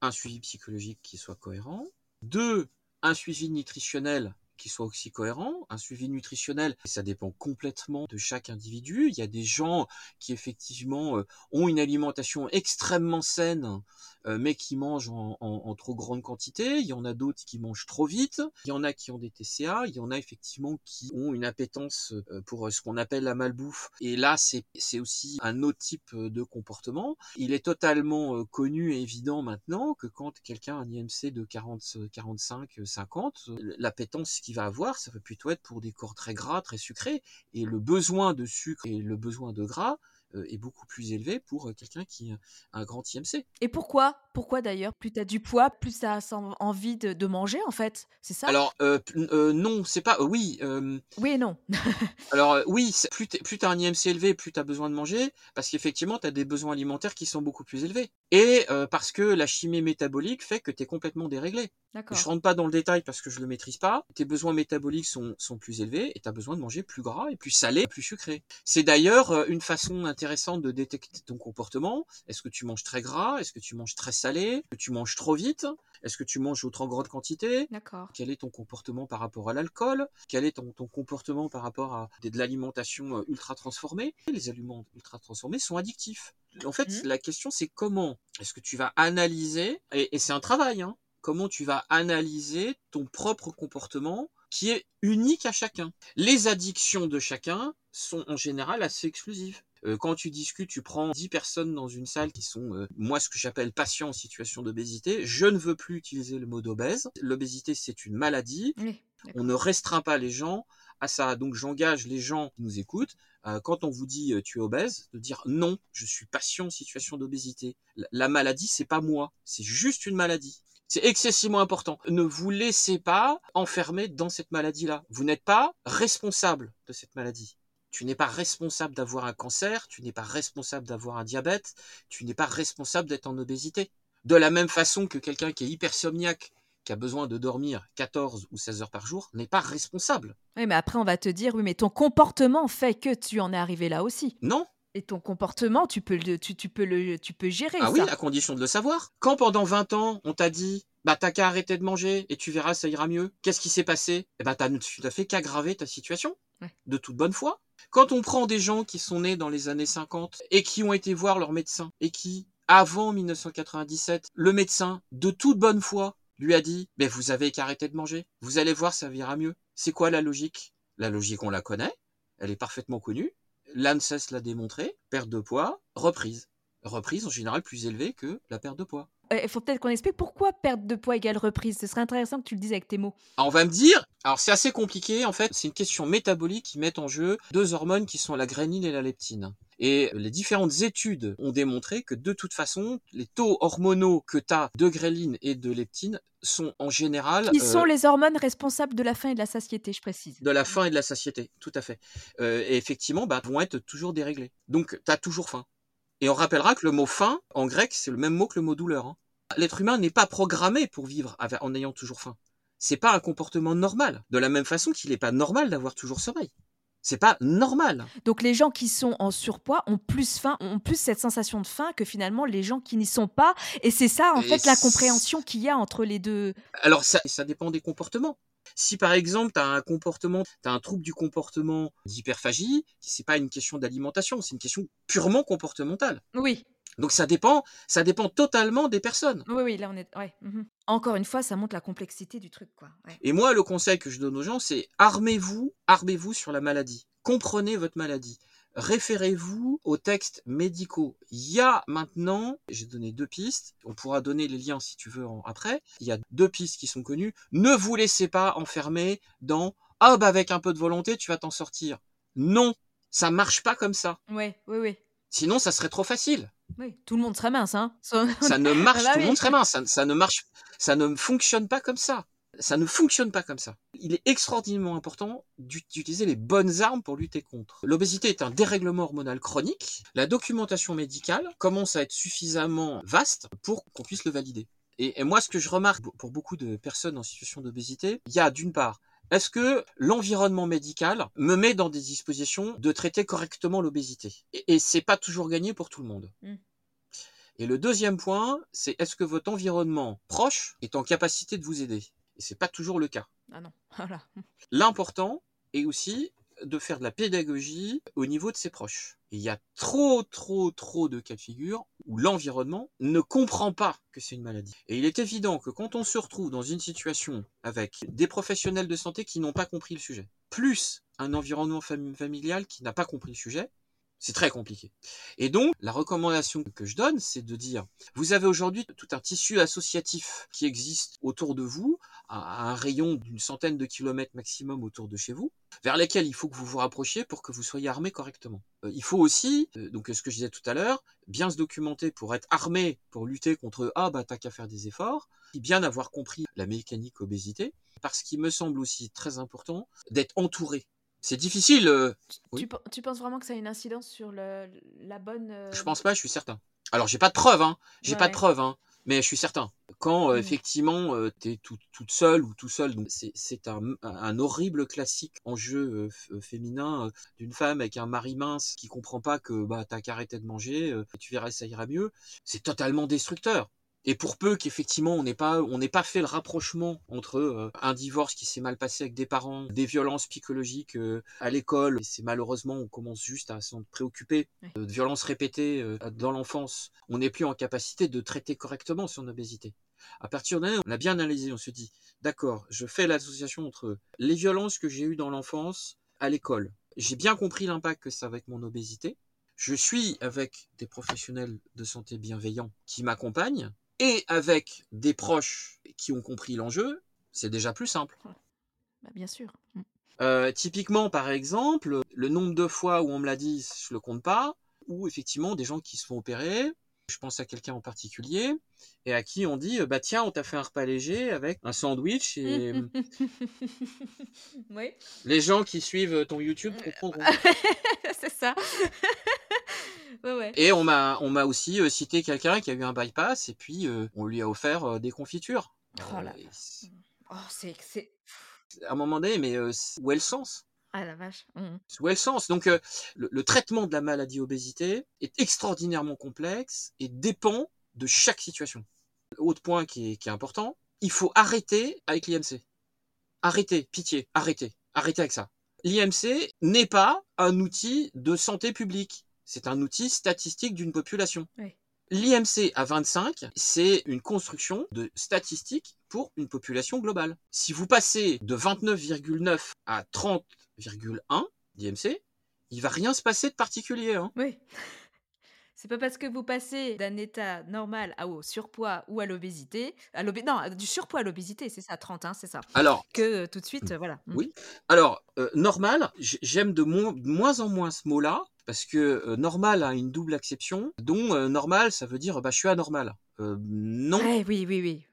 un suivi psychologique qui soit cohérent. Deux, un suivi nutritionnel qui soit aussi cohérent. Un suivi nutritionnel, ça dépend complètement de chaque individu. Il y a des gens qui effectivement euh, ont une alimentation extrêmement saine, euh, mais qui mangent en, en- trop grande quantité. Il y en a d'autres qui mangent trop vite. Il y en a qui ont des TCA. Il y en a effectivement qui ont une appétence euh, pour ce qu'on appelle la malbouffe. Et là, c'est aussi un autre type de comportement. Il est totalement connu et évident maintenant que quand quelqu'un a un IMC de 40, 45, 50, euh, l'appétence qu'il va avoir, ça va plutôt être pour des corps très gras, très sucrés, et le besoin de sucre et le besoin de gras est beaucoup plus élevé pour euh, quelqu'un qui a un grand IMC. Et pourquoi Pourquoi d'ailleurs? Plus tu as du poids, plus tu as envie de, manger en fait, c'est ça? Alors euh, non, c'est pas oui. Oui et non. (laughs) alors oui, plus tu as un IMC élevé, plus tu as besoin de manger parce qu'effectivement tu as des besoins alimentaires qui sont beaucoup plus élevés. Et parce que la chimie métabolique fait que tu es complètement déréglé. Je rentre pas dans le détail parce que je le maîtrise pas. Tes besoins métaboliques sont, sont plus élevés et tu as besoin de manger plus gras et plus salé, plus sucré. C'est d'ailleurs une façon intéressant de détecter ton comportement. Est-ce que tu manges très gras? Est-ce que tu manges très salé? Est-ce que tu manges trop vite? Est-ce que tu manges au trop grande quantité? D'accord. Quel est ton comportement par rapport à l'alcool? Quel est ton, ton, comportement par rapport à de l'alimentation euh, ultra transformée? Les aliments ultra transformés sont addictifs. En fait, mmh. la question c'est comment est-ce que tu vas analyser, et, et c'est un travail, hein, comment tu vas analyser ton propre comportement qui est unique à chacun. Les addictions de chacun sont en général assez exclusives. Euh, quand tu discutes, tu prends 10 personnes dans une salle qui sont, euh, moi, ce que j'appelle patients en situation d'obésité. Je ne veux plus utiliser le mot d'obèse. L'obésité, c'est une maladie. on ne restreint pas les gens à ça. Donc, j'engage les gens qui nous écoutent. Euh, quand on vous dit tu es obèse, de dire non, je suis patient en situation d'obésité. La, la maladie, c'est pas moi. C'est juste une maladie. C'est excessivement important. Ne vous laissez pas enfermer dans cette maladie-là. Vous n'êtes pas responsable de cette maladie. Tu n'es pas responsable d'avoir un cancer, tu n'es pas responsable d'avoir un diabète, tu n'es pas responsable d'être en obésité. De la même façon que quelqu'un qui est hypersomniaque, qui a besoin de dormir 14 ou 16 heures par jour, n'est pas responsable. Oui, mais après on va te dire, oui, mais ton comportement fait que tu en es arrivé là aussi. Non, et ton comportement, tu peux le, tu, peux le, tu peux gérer. Ah oui, à condition de le savoir. Quand pendant 20 ans, on t'a dit, bah t'as qu'à arrêter de manger et tu verras, ça ira mieux. Qu'est-ce qui s'est passé? Eh ben t'as, tu n'as fait qu'aggraver ta situation. De toute bonne foi. Quand on prend des gens qui sont nés dans les années 50 et qui ont été voir leur médecin et qui, avant 1997, le médecin, de toute bonne foi, lui a dit, mais vous avez qu'à arrêter de manger. Vous allez voir, ça ira mieux. C'est quoi la logique? La logique, on la connaît. Elle est parfaitement connue. L'ANSES l'a démontré. Perte de poids, reprise. Reprise en général plus élevée que la perte de poids. Il faut peut-être qu'on explique pourquoi perte de poids égale reprise. Ce serait intéressant que tu le dises avec tes mots. Ah, on va me dire, alors c'est assez compliqué en fait, c'est une question métabolique qui met en jeu deux hormones qui sont la grénine et la leptine. Et les différentes études ont démontré que de toute façon, les taux hormonaux que tu as de gréline et de leptine sont en général... Qui sont euh, les hormones responsables de la faim et de la satiété, je précise. De la faim et de la satiété, tout à fait. Euh, et effectivement, bah, vont être toujours déréglés. Donc, tu as toujours faim. Et on rappellera que le mot faim, en grec, c'est le même mot que le mot douleur. Hein. L'être humain n'est pas programmé pour vivre en ayant toujours faim. C'est pas un comportement normal. De la même façon qu'il n'est pas normal d'avoir toujours sommeil. C'est pas normal. Donc les gens qui sont en surpoids ont plus faim, ont plus cette sensation de faim que finalement les gens qui n'y sont pas. Et c'est ça en fait la compréhension qu'il y a entre les deux. Alors ça, ça dépend des comportements. Si par exemple tu as un comportement, tu as un trouble du comportement d'hyperphagie, c'est pas une question d'alimentation, c'est une question purement comportementale. Oui. Donc ça dépend, ça dépend totalement des personnes. Oui, oui, là on est. Ouais. Mmh Encore une fois, ça montre la complexité du truc, quoi. Et moi, le conseil que je donne aux gens, c'est armez-vous, armez-vous sur la maladie. Comprenez votre maladie. Référez-vous aux textes médicaux. Il y a maintenant, j'ai donné deux pistes, on pourra donner les liens si tu veux après, il y a deux pistes qui sont connues. Ne vous laissez pas enfermer dans « Ah bah avec un peu de volonté, tu vas t'en sortir ». Non, ça marche pas comme ça. Oui, oui, oui. Sinon, ça serait trop facile. Oui, tout le monde serait mince, hein. (laughs) Ça, ne (laughs) marche, ah bah tout le monde serait mince. Ça, ne marche, ça ne fonctionne pas comme ça. Ça ne fonctionne pas comme ça. Il est extraordinairement important d'utiliser les bonnes armes pour lutter contre. L'obésité est un dérèglement hormonal chronique. La documentation médicale commence à être suffisamment vaste pour qu'on puisse le valider. Et, et, moi, ce que je remarque pour beaucoup de personnes en situation d'obésité, il y a d'une part, est-ce que l'environnement médical me met dans des dispositions de traiter correctement l'obésité? Et, et c'est pas toujours gagné pour tout le monde. Mmh. Et le deuxième point, c'est est-ce que votre environnement proche est en capacité de vous aider? Et c'est pas toujours le cas. Ah non, (laughs) voilà. L'important est aussi de faire de la pédagogie au niveau de ses proches. il y a trop, trop, trop de cas de figure où l'environnement ne comprend pas que c'est une maladie. Et il est évident que quand on se retrouve dans une situation avec des professionnels de santé qui n'ont pas compris le sujet, plus un environnement familial qui n'a pas compris le sujet, C'est très compliqué. Et donc, la recommandation que je donne, c'est de dire, vous avez aujourd'hui tout un tissu associatif qui existe autour de vous, à un rayon d'une centaine de kilomètres maximum autour de chez vous, vers lesquels il faut que vous vous rapprochiez pour que vous soyez armé correctement. Euh, il faut aussi, euh, donc ce que je disais tout à l'heure, bien se documenter pour être armé pour lutter contre ah bah t'as qu'à faire des efforts, et bien avoir compris la mécanique obésité, parce qu'il me semble aussi très important d'être entouré c'est difficile. Euh, tu, penses vraiment que ça a une incidence sur le, la bonne. Euh, je pense pas, je suis certain. Alors, j'ai pas de preuves, hein. J'ai pas de preuves, hein. Mais je suis certain. Quand euh, mmh. effectivement tu es toute seule ou tout seul, c'est un, un, horrible classique en jeu féminin d'une femme avec un mari mince qui comprend pas que bah t'as qu'à arrêter de manger, tu verras ça ira mieux. C'est totalement destructeur. Et pour peu qu'effectivement on n'ait pas on n'ait pas fait le rapprochement entre euh, un divorce qui s'est mal passé avec des parents, des violences psychologiques euh, à l'école, et c'est malheureusement on commence juste à s'en préoccuper, euh, de violences répétées dans l'enfance, on n'est plus en capacité de traiter correctement son obésité. À partir d'un on a bien analysé, on se dit d'accord, je fais l'association entre les violences que j'ai eues dans l'enfance à l'école. J'ai bien compris l'impact que ça a avec mon obésité. Je suis avec des professionnels de santé bienveillants qui m'accompagnent et avec des proches qui ont compris l'enjeu, c'est déjà plus simple. Bah, bien sûr. Mm. Euh, typiquement, par exemple, le nombre de fois où on me l'a dit, je le compte pas, ou effectivement des gens qui se font opérer. Je pense à quelqu'un en particulier et à qui on dit bah tiens on t'a fait un repas léger avec un sandwich et (laughs) oui. les gens qui suivent ton YouTube comprendront. (laughs) Et on m'a, on m'a aussi euh, cité quelqu'un qui a eu un bypass et puis euh, on lui a offert euh, des confitures. Oh là. Oh, c'est, c'est... À un moment donné, mais où est le sens? Ah la vache. Mmh. Où est le sens? Donc le, traitement de la maladie obésité est extraordinairement complexe et dépend de chaque situation. Autre point qui est, qui est important, il faut arrêter avec l'IMC. Arrêtez, pitié, arrêtez, arrêtez avec ça. L'IMC n'est pas un outil de santé publique. C'est un outil statistique d'une population. L'IMC à 25, c'est une construction de statistiques pour une population globale. Si vous passez de 29,9 à 30,1 d'IMC, il va rien se passer de particulier. Hein. Oui. (laughs) C'est pas parce que vous passez d'un état normal à au surpoids ou à l'obésité, à non, du surpoids à l'obésité, c'est ça, 30, hein, c'est ça. Alors, que euh, tout de suite, euh, voilà. Mm. Oui. Alors, euh, normal, j'aime de, moins en moins ce mot-là parce que normal a une double acception, dont normal, ça veut dire bah, je suis anormal. non. oui, oui, oui.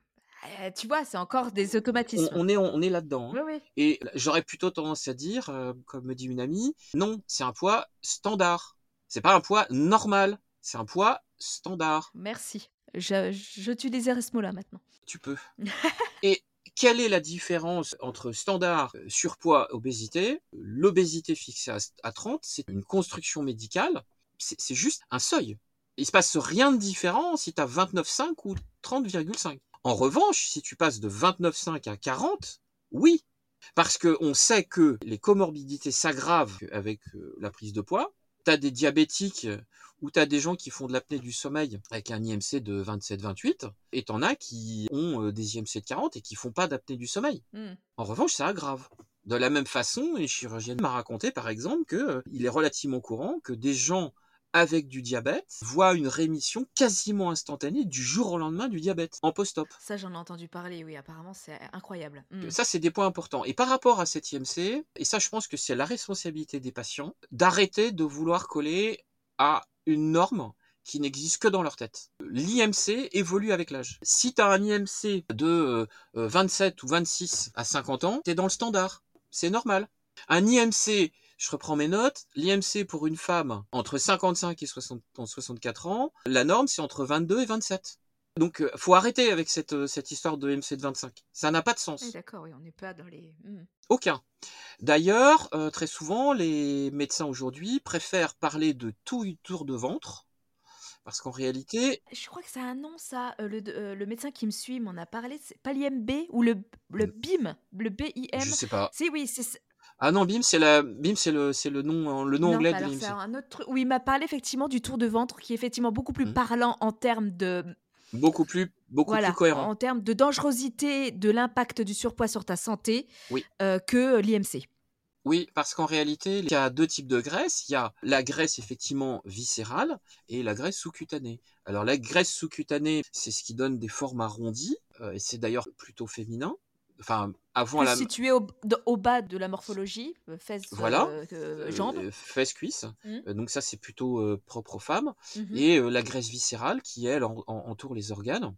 tu vois, c'est encore des automatismes. On, est, on est là-dedans. Hein. Oui, oui. Et j'aurais plutôt tendance à dire, comme me dit une amie, non, c'est un poids standard. C'est pas un poids normal. C'est un poids standard. Merci. J'utiliserai ce mot-là maintenant. Tu peux. (laughs) Et quelle est la différence entre standard, euh, surpoids, obésité L'obésité fixée à 30, c'est une construction médicale. C'est juste un seuil. Il se passe rien de différent si tu as 29,5 ou 30,5. En revanche, si tu passes de 29,5 à 40, oui. Parce qu'on sait que les comorbidités s'aggravent avec euh, la prise de poids. Tu as des diabétiques où tu as des gens qui font de l'apnée du sommeil avec un IMC de 27-28, et t'en as qui ont euh, des IMC de 40 et qui font pas d'apnée du sommeil. Hmm. En revanche, ça aggrave. De la même façon, une chirurgienne m'a raconté par exemple qu'il euh, est relativement courant que des gens avec du diabète voient une rémission quasiment instantanée du jour au lendemain du diabète en post-op. Ça, j'en ai entendu parler, oui, apparemment, c'est incroyable. Hmm. Ça, c'est des points importants. Et par rapport à cette IMC, et ça, je pense que c'est la responsabilité des patients, d'arrêter de vouloir coller à une norme qui n'existe que dans leur tête. L'IMC évolue avec l'âge. Si tu as un IMC de 27 euh, ou 26 à 50 ans, tu es dans le standard. C'est normal. Un IMC, je reprends mes notes, l'IMC pour une femme entre 55 et 64 ans, la norme c'est entre 22 et 27. Donc euh, faut arrêter avec cette, euh, cette histoire de IMC de 25. Ça n'a pas de sens. D'accord, oui, on n'est pas dans les... Hmm. Aucun. D'ailleurs, euh, très souvent, les médecins aujourd'hui préfèrent parler de tout tour de ventre, parce qu'en réalité... Je crois que ça a un nom, ça. Euh, euh, le, médecin qui me suit m'en a parlé. C'est pas l'IMB ou le, le BIM Le BIM Je sais pas. Si, oui, c'est... Ah non, BIM, c'est la BIM, c'est le, c'est le nom, le nom anglais de un autre truc. Oui, il m'a parlé effectivement du tour de ventre, qui est effectivement beaucoup plus mmh. parlant en termes de beaucoup plus beaucoup plus cohérent en termes de dangerosité de l'impact du surpoids sur ta santé oui. que l'IMC. Oui, parce qu'en réalité, il y a deux types de graisse. Il y a la graisse effectivement viscérale et la graisse sous-cutanée. Alors la graisse sous-cutanée, c'est ce qui donne des formes arrondies, euh, et c'est d'ailleurs plutôt féminin. Enfin, avant Plus la situé au, bas de la morphologie, euh, fesses, Voilà. euh, euh, euh, jambes. fesses cuisses. Euh, donc ça c'est plutôt euh, propre aux femmes. Mhm, Et euh, la graisse viscérale qui elle en- en- entoure les organes.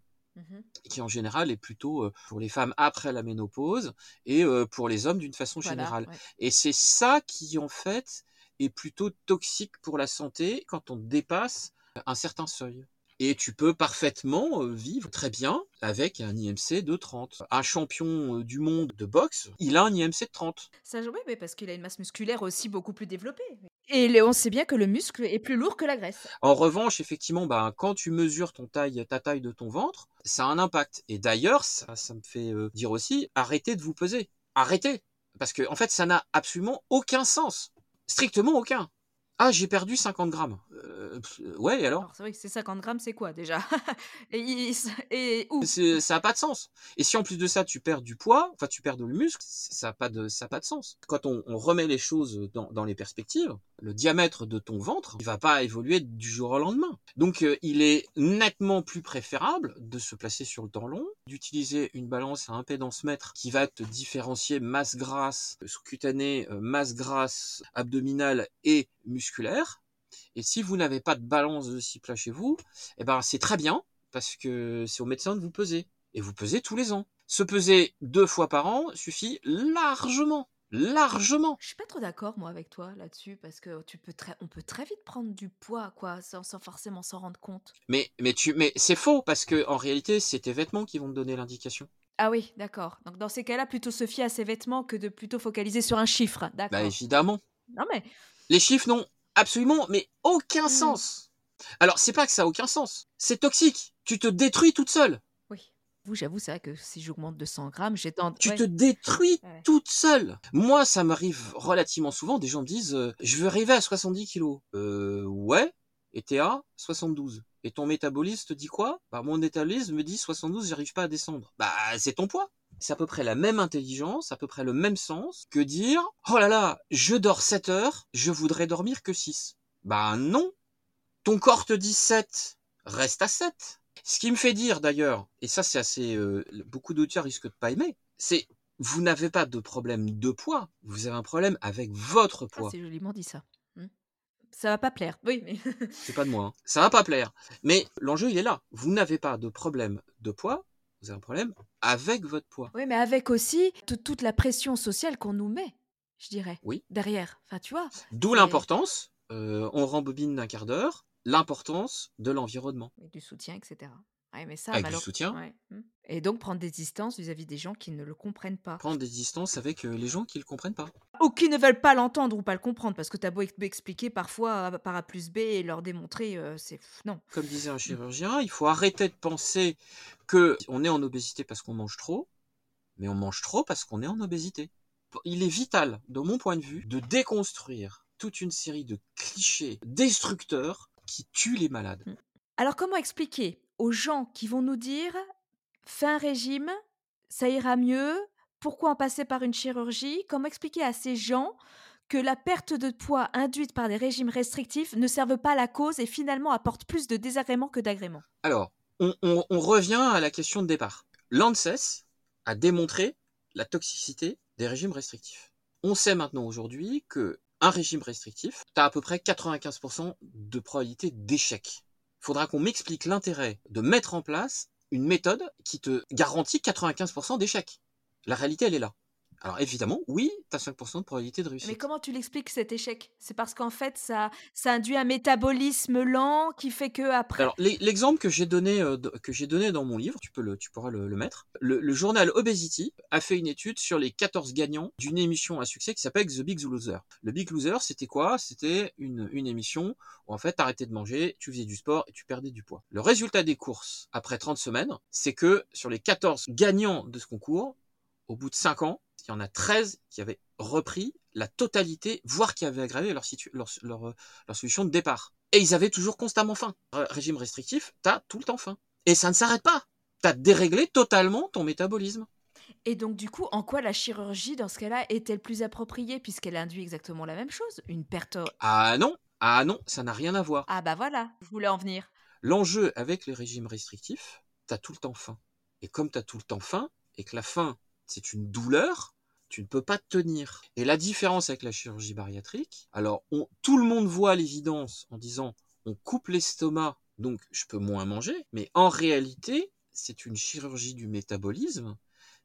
et qui en général est plutôt euh, pour les femmes après la ménopause et euh, pour les hommes d'une façon Voilà, générale. ouais. Et c'est ça qui en fait est plutôt toxique pour la santé quand on dépasse un certain seuil. Et tu peux parfaitement vivre très bien avec un IMC de 30. Un champion du monde de boxe, il a un IMC de 30. Ça, oui, mais parce qu'il a une masse musculaire aussi beaucoup plus développée. Et on sait bien que le muscle est plus lourd que la graisse. En revanche, effectivement, bah, quand tu mesures ton taille, ta taille de ton ventre, ça a un impact. Et d'ailleurs, ça, ça me fait euh, dire aussi, arrêtez de vous peser. Arrêtez. Parce que, en fait, ça n'a absolument aucun sens. Strictement aucun. Ah, j'ai perdu 50 grammes. Euh, ouais, et alors? Alors, c'est vrai que c'est 50 grammes, c'est quoi déjà? (laughs) Et, où? Ça n'a pas de sens. Et si en plus de ça, tu perds du poids, enfin tu perds le muscle, ça n'a pas, de- ça a pas de sens. Quand on, on remet les choses dans, dans les perspectives, le diamètre de ton ventre, il va pas évoluer du jour au lendemain. Donc euh, il est nettement plus préférable de se placer sur le temps long, d'utiliser une balance à impédance mètre qui va te différencier masse grasse sous-cutanée, euh, masse grasse abdominale et musculaire. Et si vous n'avez pas de balance de type-là chez vous, eh ben c'est très bien parce que c'est au médecin de vous peser. Et vous pesez tous les ans. Se peser deux fois par an suffit largement. Largement. Je suis pas trop d'accord moi avec toi là-dessus parce que tu peux très, on peut très vite prendre du poids quoi, sans, sans forcément s'en rendre compte. Mais, mais, tu, mais c'est faux parce que en réalité, c'est tes vêtements qui vont te donner l'indication. Ah oui, d'accord. Donc dans ces cas-là, plutôt se fier à ses vêtements que de plutôt focaliser sur un chiffre. Bah D'accord. évidemment. non mais Les chiffres n'ont absolument, mais aucun Mhm. sens. Alors, c'est pas que ça a aucun sens. C'est toxique. Tu te détruis toute seule. Vous, j'avoue, c'est vrai que si j'augmente de 100 grammes, j'ai tendance. Tu te détruis Ouais. toute seule. Moi, ça m'arrive relativement souvent. Des gens me disent, euh, je veux arriver à 70 kilos. Euh, ouais. Et t'es à 72. Et ton métabolisme te dit quoi? Bah, mon métabolisme me dit 72, j'arrive pas à descendre. Bah, c'est ton poids. C'est à peu près la même intelligence, à peu près le même sens que dire, oh là là, je dors 7 heures, je voudrais dormir que 6. Bah, non. Ton corps te dit 7, reste à 7. Ce qui me fait dire d'ailleurs, et ça c'est assez, euh, beaucoup d'auditeurs risquent de pas aimer, c'est vous n'avez pas de problème de poids, vous avez un problème avec votre Ah, poids. c'est joliment dit ça. Hmm. Ça va pas plaire. Oui, mais (laughs) C'est pas de moi, hein. ça va pas plaire. Mais l'enjeu il est là. Vous n'avez pas de problème de poids, vous avez un problème avec votre poids. oui, mais avec aussi tout- toute la pression sociale qu'on nous met, je dirais. Oui. Derrière. Enfin, tu vois. D'où l'importance, euh, on rembobine d'un quart d'heure, l'importance de l'environnement. Et du soutien, etc. Ouais, mais ça, Avec du soutien. ouais. Hmm. Et donc prendre des distances vis-à-vis des gens qui ne le comprennent pas. Prendre des distances avec euh, les gens qui le comprennent pas. Ou qui ne veulent pas l'entendre ou pas le comprendre, parce que tu as beau ex- expliquer parfois euh, par A plus B et leur démontrer, euh, c'est non. Comme disait un chirurgien, il faut arrêter de penser que on est en obésité parce qu'on mange trop, mais on mange trop parce qu'on est en obésité. Il est vital, de mon point de vue, de déconstruire toute une série de clichés destructeurs qui tuent les malades. Alors comment expliquer aux gens qui vont nous dire fais un régime, ça ira mieux, pourquoi en passer par une chirurgie? Comment expliquer à ces gens que la perte de poids induite par des régimes restrictifs ne servent pas à la cause et finalement apportent plus de désagréments que d'agréments? Alors, on, on- on revient à la question de départ. L'ANSES a démontré la toxicité des régimes restrictifs. On sait maintenant aujourd'hui que un régime restrictif, tu as à peu près 95% de probabilité d'échec. Il faudra qu'on m'explique l'intérêt de mettre en place une méthode qui te garantit 95% d'échec. La réalité, elle est là. Alors évidemment, oui, tu as 5% de probabilité de réussite. Mais comment tu l'expliques cet échec? C'est parce qu'en fait ça, ça induit un métabolisme lent qui fait que après. Alors l'e- l'exemple que j'ai donné euh, que j'ai donné dans mon livre, tu peux le tu pourras le, le mettre. Le, le journal Obesity a fait une étude sur les 14 gagnants d'une émission à succès qui s'appelle The Big Loser. Le Big Loser, c'était quoi? C'était une, une émission où en fait t'arrêtais de manger, tu faisais du sport et tu perdais du poids. Le résultat des courses après 30 semaines, c'est que sur les 14 gagnants de ce concours, au bout de 5 ans, il y en a 13 qui avaient repris la totalité, voire qui avaient aggravé leur, situ- leur, leur, leur solution de départ. Et ils avaient toujours constamment faim. Ré- Régime restrictif, t'as tout le temps faim. Et ça ne s'arrête pas. T'as déréglé totalement ton métabolisme. Et donc, du coup, en quoi la chirurgie, dans ce cas-là, est-elle plus appropriée puisqu'elle induit exactement la même chose Une perte. Ah non, ah non, ça n'a rien à voir. Ah bah voilà, je voulais en venir. L'enjeu avec les régimes restrictifs, t'as tout le temps faim. Et comme t'as tout le temps faim, et que la faim, c'est une douleur, tu ne peux pas tenir. Et la différence avec la chirurgie bariatrique, alors tout le monde voit l'évidence en disant on coupe l'estomac, donc je peux moins manger, mais en réalité, c'est une chirurgie du métabolisme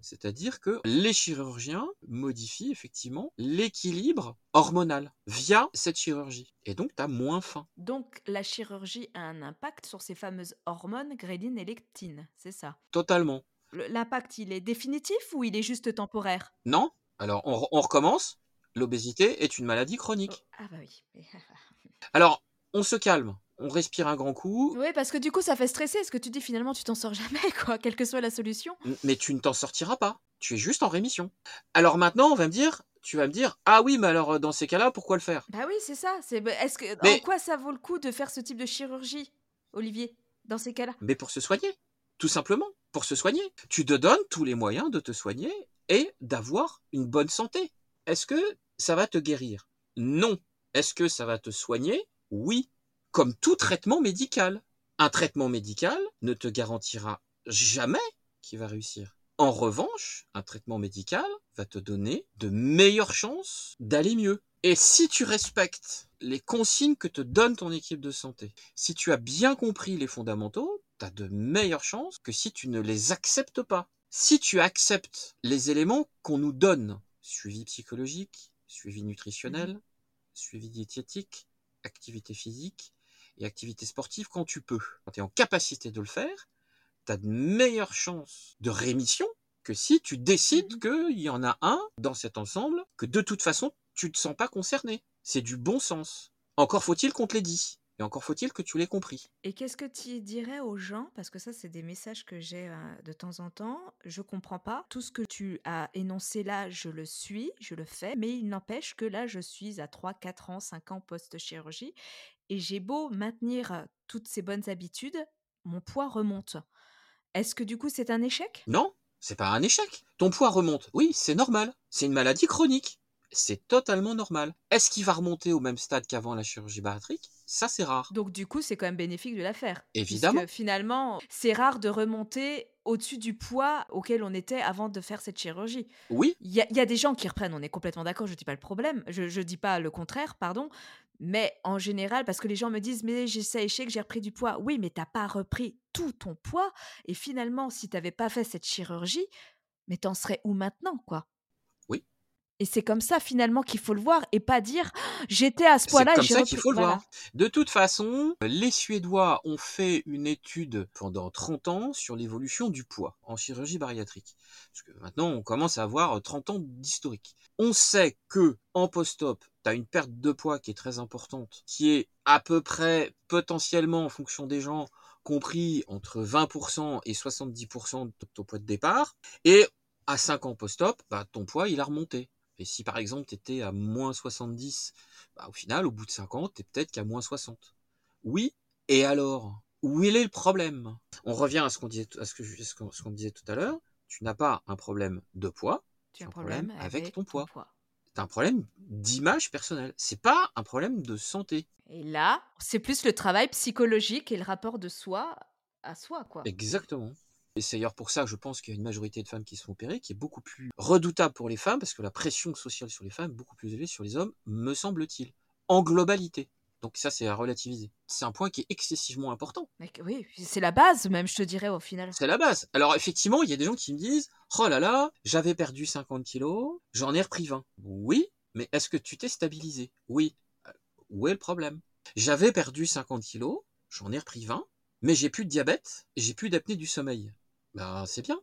c'est-à-dire que les chirurgiens modifient effectivement l'équilibre hormonal via cette chirurgie. Et donc, tu as moins faim. Donc, la chirurgie a un impact sur ces fameuses hormones gréline et lectine, c'est ça? Totalement. L'impact, il est définitif ou il est juste temporaire? Non. Alors, on, on recommence. L'obésité est une maladie chronique. Oh, ah bah oui. (laughs) Alors, on se calme on respire un grand coup. Oui, parce que du coup, ça fait stresser. Est-ce que tu dis finalement, tu t'en sors jamais, (laughs) quoi, quelle que soit la solution Mais tu ne t'en sortiras pas. Tu es juste en rémission. Alors maintenant, on va me dire, tu vas me dire, ah oui, mais alors dans ces cas-là, pourquoi le faire? Bah oui, c'est ça. C'est, bah, est-ce que, en quoi ça vaut le coup de faire ce type de chirurgie, Olivier, dans ces cas-là? Mais pour se soigner, tout simplement, pour se soigner. Tu te donnes tous les moyens de te soigner et d'avoir une bonne santé. Est-ce que ça va te guérir? Non. Est-ce que ça va te soigner? Oui comme tout traitement médical. Un traitement médical ne te garantira jamais qu'il va réussir. En revanche, un traitement médical va te donner de meilleures chances d'aller mieux. Et si tu respectes les consignes que te donne ton équipe de santé, si tu as bien compris les fondamentaux, tu as de meilleures chances que si tu ne les acceptes pas. Si tu acceptes les éléments qu'on nous donne, suivi psychologique, suivi nutritionnel, suivi diététique, activité physique, et activité sportive quand tu peux. Quand tu es en capacité de le faire, tu as de meilleures chances de rémission que si tu décides mmh qu'il y en a un dans cet ensemble que de toute façon tu ne te sens pas concerné. C'est du bon sens. Encore faut-il qu'on te l'ait dit. Et encore faut-il que tu l'aies compris. Et qu'est-ce que tu dirais aux gens Parce que ça, c'est des messages que j'ai euh, de temps en temps. Je comprends pas. Tout ce que tu as énoncé là, je le suis, je le fais. Mais il n'empêche que là, je suis à 3, 4 ans, 5 ans post-chirurgie. Et j'ai beau maintenir toutes ces bonnes habitudes, mon poids remonte. Est-ce que du coup c'est un échec? Non, c'est pas un échec. Ton poids remonte. Oui, c'est normal. C'est une maladie chronique. C'est totalement normal. Est-ce qu'il va remonter au même stade qu'avant la chirurgie bariatrique? Ça, c'est rare. Donc du coup, c'est quand même bénéfique de la faire. Évidemment. finalement, c'est rare de remonter au-dessus du poids auquel on était avant de faire cette chirurgie. Oui. Il y, a des gens qui reprennent, on est complètement d'accord, je ne dis pas le problème, je ne dis pas le contraire, pardon, mais en général, parce que les gens me disent, mais j'ai ça échec, j'ai repris du poids. Oui, mais t'as pas repris tout ton poids. Et finalement, si t'avais pas fait cette chirurgie, mais t'en serais où maintenant, quoi? Et c'est comme ça finalement qu'il faut le voir et pas dire j'étais à ce poids-là. C'est comme ça qu'il faut le voir. De toute façon, les Suédois ont fait une étude pendant 30 ans sur l'évolution du poids en chirurgie bariatrique. Parce que maintenant, on commence à avoir 30 ans d'historique. On sait que en post-op, tu as une perte de poids qui est très importante, qui est à peu près potentiellement en fonction des gens compris entre 20% et 70% de ton poids de départ. Et à 5 ans post-op, bah, ton poids, il a remonté. Et si par exemple tu étais à moins 70, bah, au final, au bout de 5 ans, tu es peut-être qu'à moins 60. Oui, et alors? Où est le problème? On revient à ce qu'on disait, à ce que, ce qu'on disait tout à l'heure. Tu n'as pas un problème de poids, tu as un problème, avec, ton, poids. C'est un problème d'image personnelle. C'est pas un problème de santé. Et là, c'est plus le travail psychologique et le rapport de soi à soi, quoi. Exactement. Et c'est d'ailleurs pour ça que je pense qu'il y a une majorité de femmes qui se font opérer, qui est beaucoup plus redoutable pour les femmes, parce que la pression sociale sur les femmes est beaucoup plus élevée sur les hommes, me semble-t-il. En globalité. Donc ça, c'est à relativiser. C'est un point qui est excessivement important. oui, c'est la base même, je te dirais, au final. C'est la base. Alors effectivement, il y a des gens qui me disent, oh là là, j'avais perdu 50 kilos, j'en ai repris 20. Oui, mais est-ce que tu t'es stabilisé? Oui. Euh, où est le problème? J'avais perdu 50 kilos, j'en ai repris 20, mais j'ai plus de diabète, j'ai plus d'apnée du sommeil ben, c'est bien.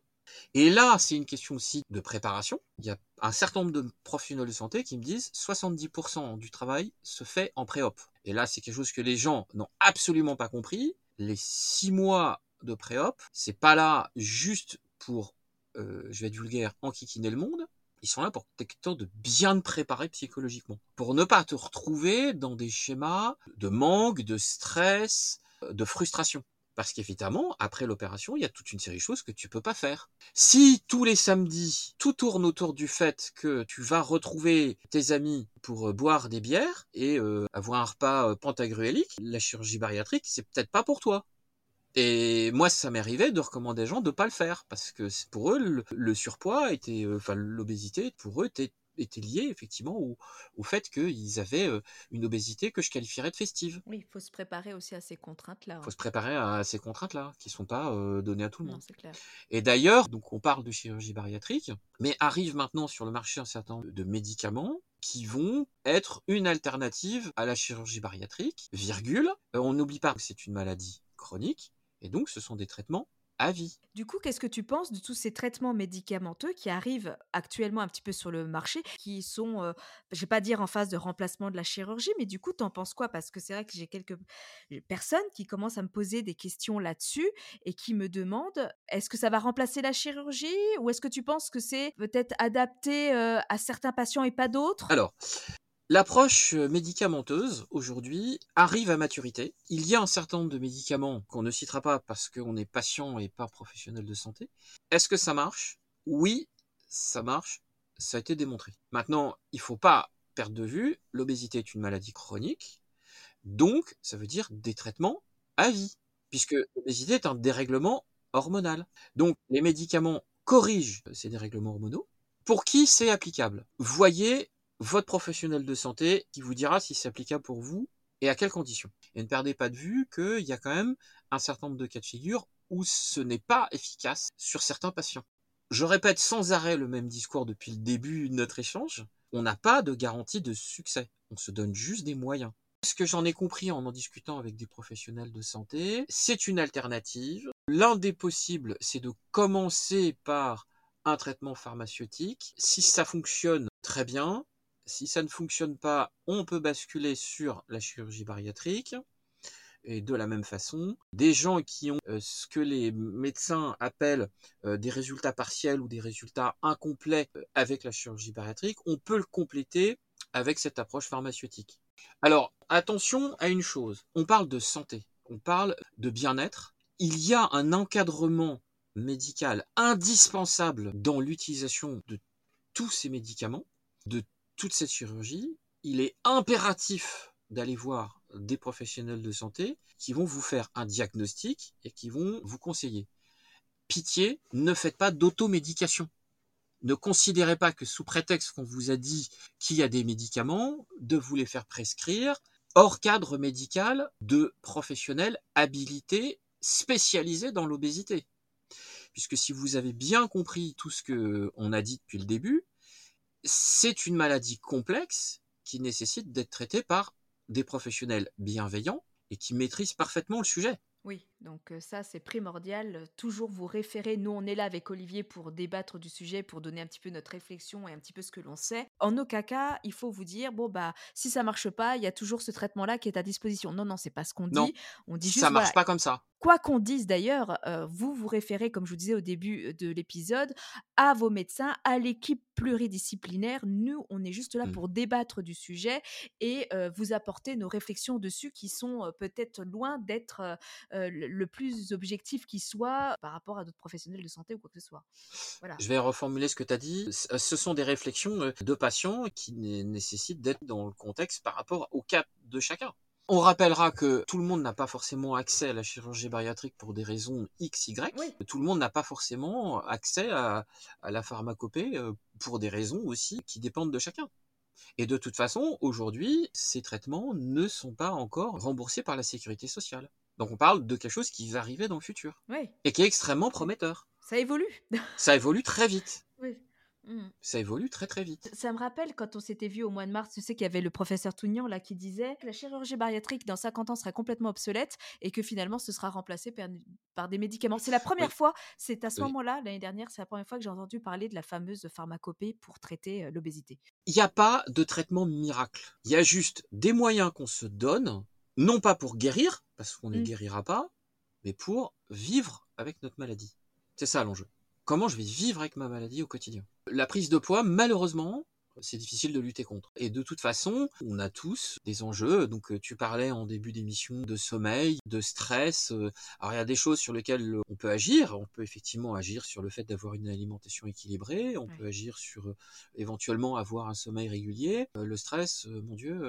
Et là, c'est une question aussi de préparation. Il y a un certain nombre de professionnels de santé qui me disent 70% du travail se fait en pré-op. Et là, c'est quelque chose que les gens n'ont absolument pas compris. Les six mois de pré-op, c'est pas là juste pour, euh, je vais être vulgaire, enquiquiner le monde. Ils sont là pour temps de bien te préparer psychologiquement. Pour ne pas te retrouver dans des schémas de manque, de stress, de frustration. Parce qu'évidemment, après l'opération, il y a toute une série de choses que tu peux pas faire. Si tous les samedis, tout tourne autour du fait que tu vas retrouver tes amis pour euh, boire des bières et euh, avoir un repas euh, pantagruélique, la chirurgie bariatrique, c'est peut-être pas pour toi. Et moi, ça m'est arrivé de recommander aux gens de pas le faire parce que pour eux, le, surpoids était, enfin l'obésité, pour eux, était était lié effectivement au, au fait qu'ils avaient une obésité que je qualifierais de festive. Oui, il faut se préparer aussi à ces contraintes-là. Il faut se préparer à ces contraintes-là, qui ne sont pas euh, données à tout le Non, monde. clair. Et d'ailleurs, donc on parle de chirurgie bariatrique, mais arrive maintenant sur le marché un certain nombre de médicaments qui vont être une alternative à la chirurgie bariatrique, virgule. Euh, on n'oublie pas que c'est une maladie chronique, et donc ce sont des traitements à vie. Du coup, qu'est-ce que tu penses de tous ces traitements médicamenteux qui arrivent actuellement un petit peu sur le marché, qui sont, euh, je vais pas dire en phase de remplacement de la chirurgie, mais du coup, t'en penses quoi? Parce que c'est vrai que j'ai quelques personnes qui commencent à me poser des questions là-dessus et qui me demandent est-ce que ça va remplacer la chirurgie? Ou est-ce que tu penses que c'est peut-être adapté euh, à certains patients et pas d'autres? Alors, L'approche euh, médicamenteuse, aujourd'hui, arrive à maturité. Il y a un certain nombre de médicaments qu'on ne citera pas parce qu'on est patient et pas professionnel de santé. Est-ce que ça marche? Oui, ça marche. Ça a été démontré. Maintenant, il faut pas perdre de vue, l'obésité est une maladie chronique. Donc, ça veut dire des traitements à vie. Puisque l'obésité est un dérèglement hormonal. Donc, les médicaments corrigent ces dérèglements hormonaux. Pour qui c'est applicable? Voyez votre professionnel de santé qui vous dira si c'est applicable pour vous et à quelles conditions. Et ne perdez pas de vue qu'il y a quand même un certain nombre de cas de figure où ce n'est pas efficace sur certains patients. Je répète sans arrêt le même discours depuis le début de notre échange. On n'a pas de garantie de succès. On se donne juste des moyens. Ce que j'en ai compris en en discutant avec des professionnels de santé, c'est une alternative. L'un des possibles, c'est de commencer par un traitement pharmaceutique. Si ça fonctionne très bien, si ça ne fonctionne pas, on peut basculer sur la chirurgie bariatrique. Et de la même façon, des gens qui ont euh, ce que les médecins appellent euh, des résultats partiels ou des résultats incomplets euh, avec la chirurgie bariatrique, on peut le compléter avec cette approche pharmaceutique. Alors, attention à une chose, on parle de santé, on parle de bien-être. Il y a un encadrement médical indispensable dans l'utilisation de tous ces médicaments, de toute cette chirurgie, il est impératif d'aller voir des professionnels de santé qui vont vous faire un diagnostic et qui vont vous conseiller. Pitié, ne faites pas d'automédication. Ne considérez pas que sous prétexte qu'on vous a dit qu'il y a des médicaments, de vous les faire prescrire hors cadre médical de professionnels habilités spécialisés dans l'obésité. Puisque si vous avez bien compris tout ce que on a dit depuis le début, c'est une maladie complexe qui nécessite d'être traitée par des professionnels bienveillants et qui maîtrisent parfaitement le sujet. Oui, donc euh, ça c'est primordial. Toujours vous référer. Nous on est là avec Olivier pour débattre du sujet, pour donner un petit peu notre réflexion et un petit peu ce que l'on sait. En aucun cas, il faut vous dire bon bah si ça marche pas, il y a toujours ce traitement-là qui est à disposition. Non non, c'est pas ce qu'on Non, dit. On dit juste Ça marche voilà, pas comme ça. Quoi qu'on dise d'ailleurs, euh, vous vous référez, comme je vous disais au début euh, de l'épisode, à vos médecins, à l'équipe pluridisciplinaire. Nous, on est juste là Mm. pour débattre du sujet et euh, vous apporter nos réflexions dessus qui sont euh, peut-être loin d'être le le plus objectif qui soit par rapport à d'autres professionnels de santé ou quoi que ce soit. Voilà. Je vais reformuler ce que tu as dit. C- Ce sont des réflexions euh, de patients qui né- nécessitent d'être dans le contexte par rapport au cas de chacun. On rappellera que tout le monde n'a pas forcément accès à la chirurgie bariatrique pour des raisons X, Y. Oui. Tout le monde n'a pas forcément accès à, à la pharmacopée euh, pour des raisons aussi qui dépendent de chacun. Et de toute façon, aujourd'hui, ces traitements ne sont pas encore remboursés par la sécurité sociale. Donc on parle de quelque chose qui va arriver dans le futur Oui, et qui est extrêmement prometteur. ça évolue. (laughs) Ça évolue très vite. oui. Mm. Ça évolue très très vite. Ça me rappelle quand on s'était vu au mois de mars, tu sais qu'il y avait le professeur Tougnan là qui disait que la chirurgie bariatrique dans 50 ans sera complètement obsolète et que finalement ce sera remplacé par, par des médicaments. C'est la première Oui, fois, c'est à ce oui. moment-là, l'année dernière, c'est la première fois que j'ai entendu parler de la fameuse pharmacopée pour traiter euh, l'obésité. Il n'y a pas de traitement miracle. Il y a juste des moyens qu'on se donne, non pas pour guérir, parce qu'on ne Mm. guérira pas, mais pour vivre avec notre maladie. C'est ça l'enjeu. Comment je vais vivre avec ma maladie au quotidien? La prise de poids, malheureusement, c'est difficile de lutter contre. Et de toute façon, on a tous des enjeux. Donc, tu parlais en début d'émission de sommeil, de stress. Alors, il y a des choses sur lesquelles on peut agir. On peut effectivement agir sur le fait d'avoir une alimentation équilibrée. On peut agir sur éventuellement avoir un sommeil régulier. le stress, mon Dieu,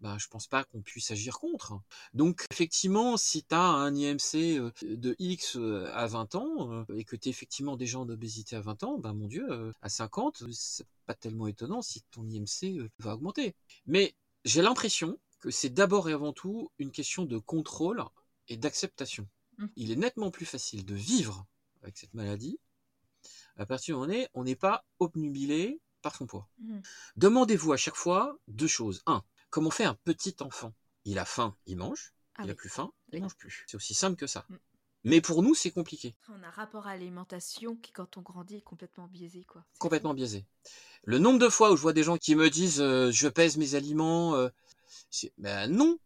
bah, je pense pas qu'on puisse agir contre. Donc, effectivement, si tu as un IMC de X à 20 ans et que tu es effectivement des gens d'obésité à 20 ans, bah, mon Dieu, à 50, c'est pas tellement étonnant si ton IMC va augmenter. Mais j'ai l'impression que c'est d'abord et avant tout une question de contrôle et d'acceptation. Mmh. Il est nettement plus facile de vivre avec cette maladie à partir où on est, on n'est pas obnubilé par son poids. Mmh. Demandez-vous à chaque fois deux choses. Un, comment fait un petit enfant? Il a faim, il mange. Ah il a plus faim, il mange plus. C'est aussi simple que ça. Mmh. Mais pour nous, c'est compliqué. On a un rapport à l'alimentation qui, quand on grandit, est complètement biaisé. Quoi. Complètement biaisé. Le nombre de fois où je vois des gens qui me disent euh, je pèse mes aliments, euh, ben non.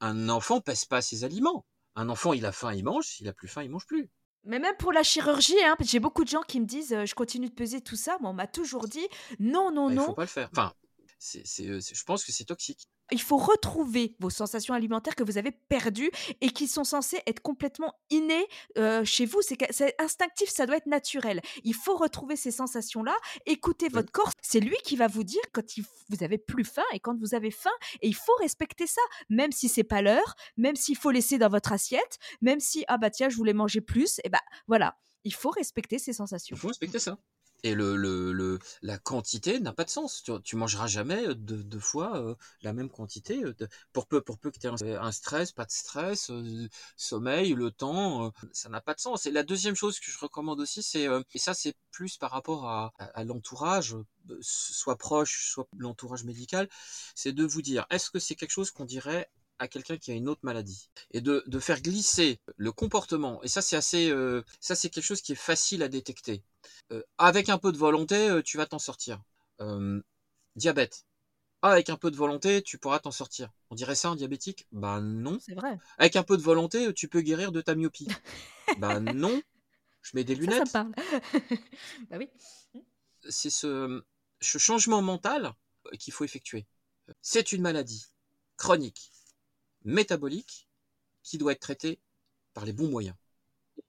Un enfant pèse pas ses aliments. Un enfant, il a faim, il mange. S'il a plus faim, il mange plus. Mais même pour la chirurgie, hein, j'ai beaucoup de gens qui me disent euh, je continue de peser tout ça. mais on m'a toujours dit non, non, ben, non. Il faut pas le faire. Enfin, je pense que c'est toxique. Il faut retrouver vos sensations alimentaires que vous avez perdues et qui sont censées être complètement innées chez vous. C'est instinctif, ça doit être naturel. Il faut retrouver ces sensations-là, écouter votre corps. C'est lui qui va vous dire quand vous avez plus faim et quand vous avez faim. Et il faut respecter ça, même si c'est pas l'heure, même s'il faut laisser dans votre assiette, même si ah bah tiens je voulais manger plus. Et bah voilà, il faut respecter ces sensations. Il faut respecter ça. Et le, le, le, la quantité n'a pas de sens. Tu, tu mangeras jamais deux, deux fois euh, la même quantité. Euh, pour peu, pour peu que tu aies un, stress, pas de stress, euh, sommeil, le temps, ça n'a pas de sens. Et la deuxième chose que je recommande aussi, c'est, et ça c'est plus par rapport à, à, l'entourage, soit proche, soit l'entourage médical, c'est de vous dire, est-ce que c'est quelque chose qu'on dirait à quelqu'un qui a une autre maladie et de, de faire glisser le comportement et ça c'est assez ça c'est quelque chose qui est facile à détecter euh, avec un peu de volonté, euh, tu vas t'en sortir. Euh, diabète. Ah, avec un peu de volonté, tu pourras t'en sortir. On dirait ça un diabétique? Bah non. C'est vrai. Avec un peu de volonté, tu peux guérir de ta myopie. (laughs) bah non. Je mets des lunettes. Ça, (laughs) bah oui. C'est ce, ce changement mental qu'il faut effectuer. C'est une maladie chronique, métabolique, qui doit être traitée par les bons moyens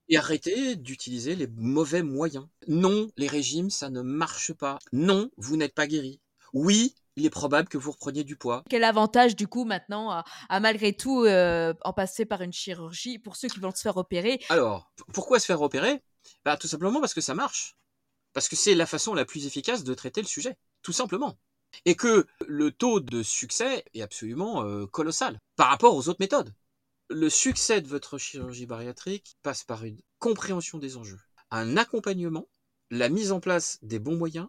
et arrêtez d'utiliser les mauvais moyens. Non, les régimes, ça ne marche pas. Non, vous n'êtes pas guéri. Oui, il est probable que vous repreniez du poids. Quel avantage du coup maintenant à, malgré tout euh, en passer par une chirurgie pour ceux qui vont se faire opérer? Alors, pourquoi se faire opérer? Bah, Tout simplement parce que ça marche. Parce que c'est la façon la plus efficace de traiter le sujet. Tout simplement. Et que le taux de succès est absolument euh, colossal par rapport aux autres méthodes le succès de votre chirurgie bariatrique passe par une compréhension des enjeux, un accompagnement, la mise en place des bons moyens,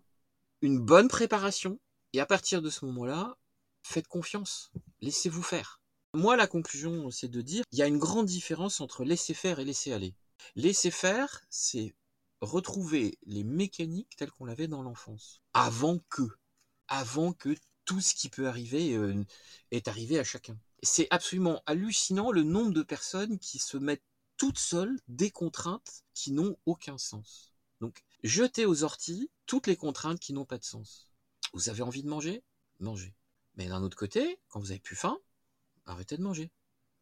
une bonne préparation, et à partir de ce moment-là, faites confiance, laissez-vous faire. Moi, la conclusion, c'est de dire, il y a une grande différence entre laisser faire et laisser aller. Laisser faire, c'est retrouver les mécaniques telles qu'on l'avait dans l'enfance, avant que, avant que tout ce qui peut arriver euh, est arrivé à chacun c'est absolument hallucinant le nombre de personnes qui se mettent toutes seules des contraintes qui n'ont aucun sens. Donc, jetez aux orties toutes les contraintes qui n'ont pas de sens. Vous avez envie de manger? Mangez. Mais d'un autre côté, quand vous avez plus faim, arrêtez de manger.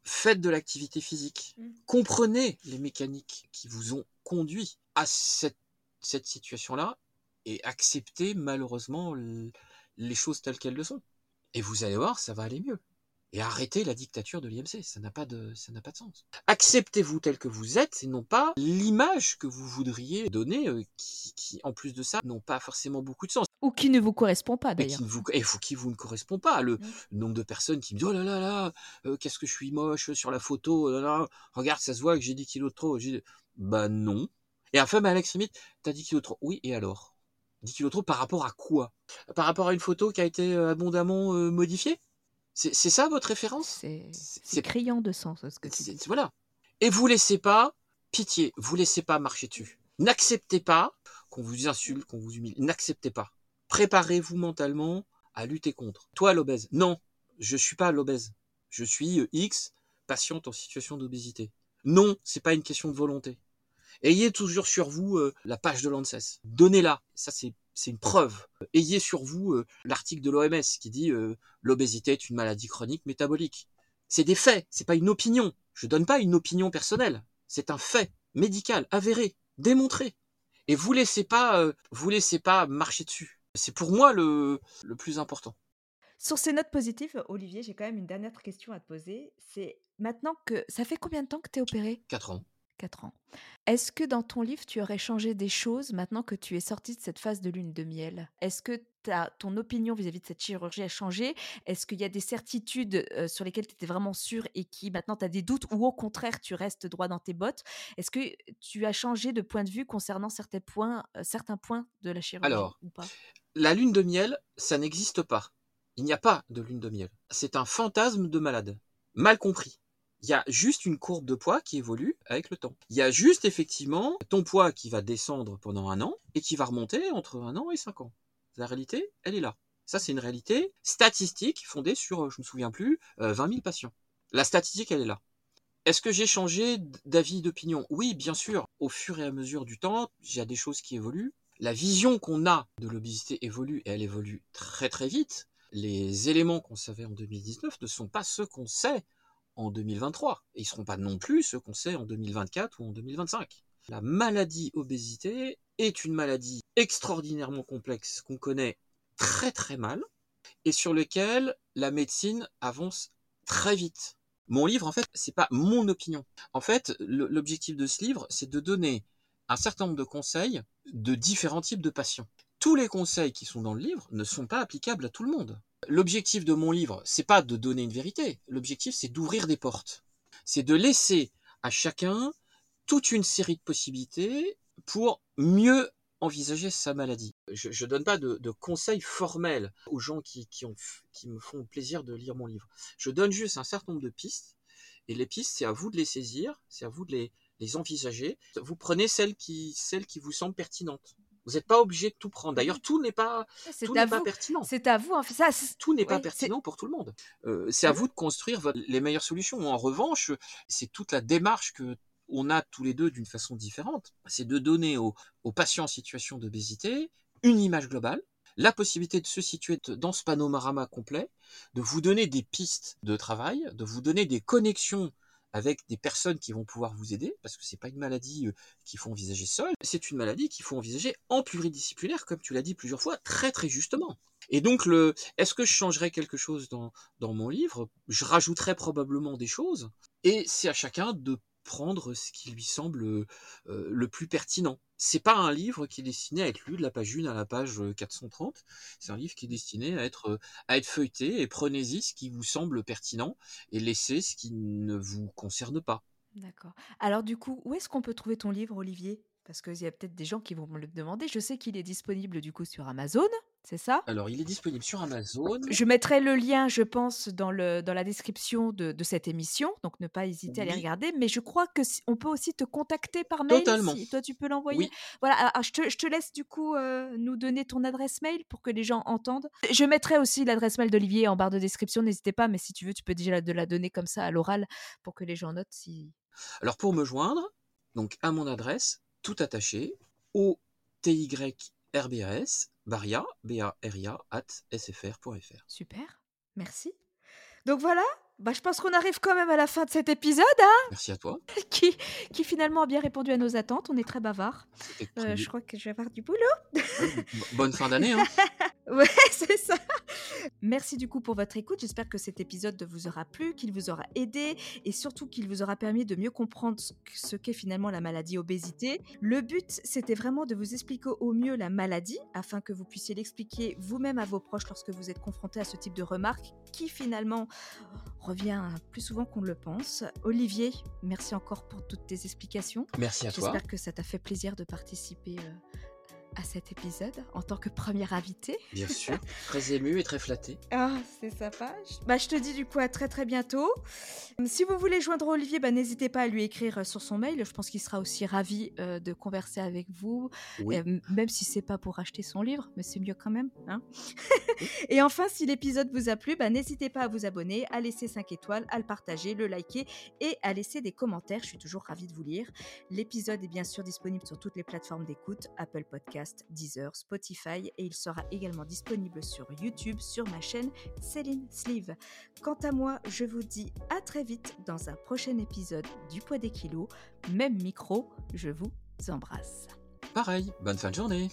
Faites de l'activité physique. Mmh. Comprenez les mécaniques qui vous ont conduit à cette, cette situation-là et acceptez malheureusement les choses telles qu'elles le sont. Et vous allez voir, ça va aller mieux et arrêtez la dictature de l'IMC. Ça n'a pas de, ça n'a pas de sens. Acceptez-vous tel que vous êtes et non pas l'image que vous voudriez donner, euh, qui, qui, en plus de ça, n'ont pas forcément beaucoup de sens. Ou qui ne vous correspond pas d'ailleurs. Et faut qui vous ne correspond pas. Le, nombre de personnes qui me disent oh là là là, euh, qu'est-ce que je suis moche sur la photo, oh là là, regarde, ça se voit que j'ai 10 kilos de trop. Bah non. Et enfin, Alex Limite, t'as 10 kilos de trop. Oui, et alors? 10 kilos de trop par rapport à quoi? Par rapport à une photo qui a été euh, abondamment modifiée? C'est ça votre référence? C'est criant de sens ce que tu dis. Voilà. Et vous laissez pas, pitié, vous laissez pas marcher dessus. N'acceptez pas qu'on vous insulte, qu'on vous humilie. N'acceptez pas. Préparez-vous mentalement à lutter contre. Toi, l'obèse. Non, je suis pas l'obèse. Je suis euh, X, patiente en situation d'obésité. Non, c'est pas une question de volonté. Ayez toujours sur vous euh, la page de l'ANSES. Donnez-la. Ça, c'est c'est une preuve. Ayez sur vous euh, l'article de l'OMS qui dit euh, l'obésité est une maladie chronique métabolique. C'est des faits, c'est pas une opinion. Je donne pas une opinion personnelle. C'est un fait médical, avéré, démontré. Et vous laissez pas, euh, vous laissez pas marcher dessus. C'est pour moi le, le plus important. Sur ces notes positives, Olivier, j'ai quand même une dernière question à te poser. C'est maintenant que ça fait combien de temps que tu es opéré? 4 ans. 4 ans. Est-ce que dans ton livre, tu aurais changé des choses maintenant que tu es sorti de cette phase de lune de miel? Est-ce que ta, ton opinion vis-à-vis de cette chirurgie a changé? Est-ce qu'il y a des certitudes euh, sur lesquelles tu étais vraiment sûr et qui maintenant tu as des doutes ou au contraire tu restes droit dans tes bottes? Est-ce que tu as changé de point de vue concernant certains points, euh, certains points de la chirurgie Alors, ou pas? La lune de miel, ça n'existe pas. Il n'y a pas de lune de miel. C'est un fantasme de malade. Mal compris. Il y a juste une courbe de poids qui évolue avec le temps. Il y a juste effectivement ton poids qui va descendre pendant un an et qui va remonter entre un an et cinq ans. La réalité, elle est là. Ça, c'est une réalité statistique fondée sur, euh, je me souviens plus, 20 euh, 000 patients. La statistique, elle est là. Est-ce que j'ai changé d'avis, d'opinion? Oui, bien sûr. Au fur et à mesure du temps, il y a des choses qui évoluent. La vision qu'on a de l'obésité évolue et elle évolue très très vite. Les éléments qu'on savait en 2019 ne sont pas ceux qu'on sait en 2023. Et ils ne seront pas non plus ceux qu'on sait en 2024 ou en 2025. La maladie obésité est une maladie extraordinairement complexe qu'on connaît très très mal et sur lequel la médecine avance très vite. Mon livre, en fait, c'est pas mon opinion. En fait, l'objectif de ce livre, c'est de donner un certain nombre de conseils de différents types de patients. Tous les conseils qui sont dans le livre ne sont pas applicables à tout le monde. L'objectif de mon livre, c'est pas de donner une vérité. L'objectif, c'est d'ouvrir des portes. C'est de laisser à chacun toute une série de possibilités pour mieux envisager sa maladie. Je ne donne pas de, conseils formels aux gens qui, me font plaisir de lire mon livre. Je donne juste un certain nombre de pistes. Et les pistes, c'est à vous de les saisir, c'est à vous de les, envisager. Vous prenez celles qui vous semblent pertinentes. Vous n'êtes pas obligé de tout prendre. D'ailleurs, tout n'est pas, tout n'est pas pertinent. C'est à vous. Ça, tout n'est pas pertinent pour tout le monde. Euh, c'est à vous de construire les meilleures solutions. En revanche, c'est toute la démarche que on a tous les deux d'une façon différente. C'est de donner aux, aux patients en situation d'obésité une image globale, la possibilité de se situer dans ce panorama complet, de vous donner des pistes de travail, de vous donner des connexions avec des personnes qui vont pouvoir vous aider, parce que c'est pas une maladie euh, qu'il faut envisager seul, c'est une maladie qu'il faut envisager en pluridisciplinaire, comme tu l'as dit plusieurs fois, très très justement. Et donc, le, est-ce que je changerais quelque chose dans, dans mon livre? Je rajouterais probablement des choses, et c'est à chacun de prendre ce qui lui semble euh, le plus pertinent. C'est pas un livre qui est destiné à être lu de la page 1 à la page 430. Euh, c'est un livre qui est destiné à être, euh, à être feuilleté et prenez-y ce qui vous semble pertinent et laissez ce qui ne vous concerne pas. D'accord. Alors du coup, où est-ce qu'on peut trouver ton livre, Olivier? Parce qu'il y a peut-être des gens qui vont me le demander. Je sais qu'il est disponible du coup sur Amazon c'est ça? Alors, il est disponible sur Amazon. Je mettrai le lien, je pense, dans, le, dans la description de, cette émission, donc ne pas hésiter à les regarder. Mais je crois que on peut aussi te contacter par mail. Totalement. Si toi, tu peux l'envoyer. Voilà, je, te, laisse du coup euh, nous donner ton adresse mail pour que les gens entendent. Je mettrai aussi l'adresse mail d'Olivier en barre de description, n'hésitez pas, mais si tu veux, tu peux déjà de la donner comme ça à l'oral pour que les gens notent si. Alors, pour me joindre, donc à mon adresse, tout attaché, au TYRBAS baria, b a r i a at sfr.fr. Super, merci. Donc voilà, bah, je pense qu'on arrive quand même à la fin de cet épisode. Hein Merci à toi. (laughs) qui, qui finalement a bien répondu à nos attentes. On est très bavard. Euh, je crois que je vais avoir du boulot. Bonne fin d'année. Hein. (laughs) (laughs) ouais, c'est ça. Merci du coup pour votre écoute. J'espère que cet épisode vous aura plu, qu'il vous aura aidé et surtout qu'il vous aura permis de mieux comprendre ce qu'est finalement la maladie obésité. Le but, c'était vraiment de vous expliquer au mieux la maladie afin que vous puissiez l'expliquer vous-même à vos proches lorsque vous êtes confronté à ce type de remarques qui finalement revient plus souvent qu'on le pense. Olivier, merci encore pour toutes tes explications. Merci à toi. J'espère que ça t'a fait plaisir de participer euh, à cet épisode en tant que première invitée. Bien sûr, (laughs) très ému et très flatté. Ah, c'est sympa. Bah, je te dis du coup à très très bientôt. Si vous voulez joindre Olivier, bah, n'hésitez pas à lui écrire euh, sur son mail. Je pense qu'il sera aussi ravi euh, de converser avec vous, euh, même si c'est pas pour acheter son livre, mais c'est mieux quand même. Hein (laughs) et enfin, si l'épisode vous a plu, bah, n'hésitez pas à vous abonner, à laisser 5 étoiles, à le partager, le liker et à laisser des commentaires. Je suis toujours ravie de vous lire. L'épisode est bien sûr disponible sur toutes les plateformes d'écoute, Apple Podcast Deezer, Spotify et il sera également disponible sur YouTube sur ma chaîne Céline Sleeve. Quant à moi, je vous dis à très vite dans un prochain épisode du poids des kilos. Même micro, je vous embrasse. Pareil, bonne fin de journée.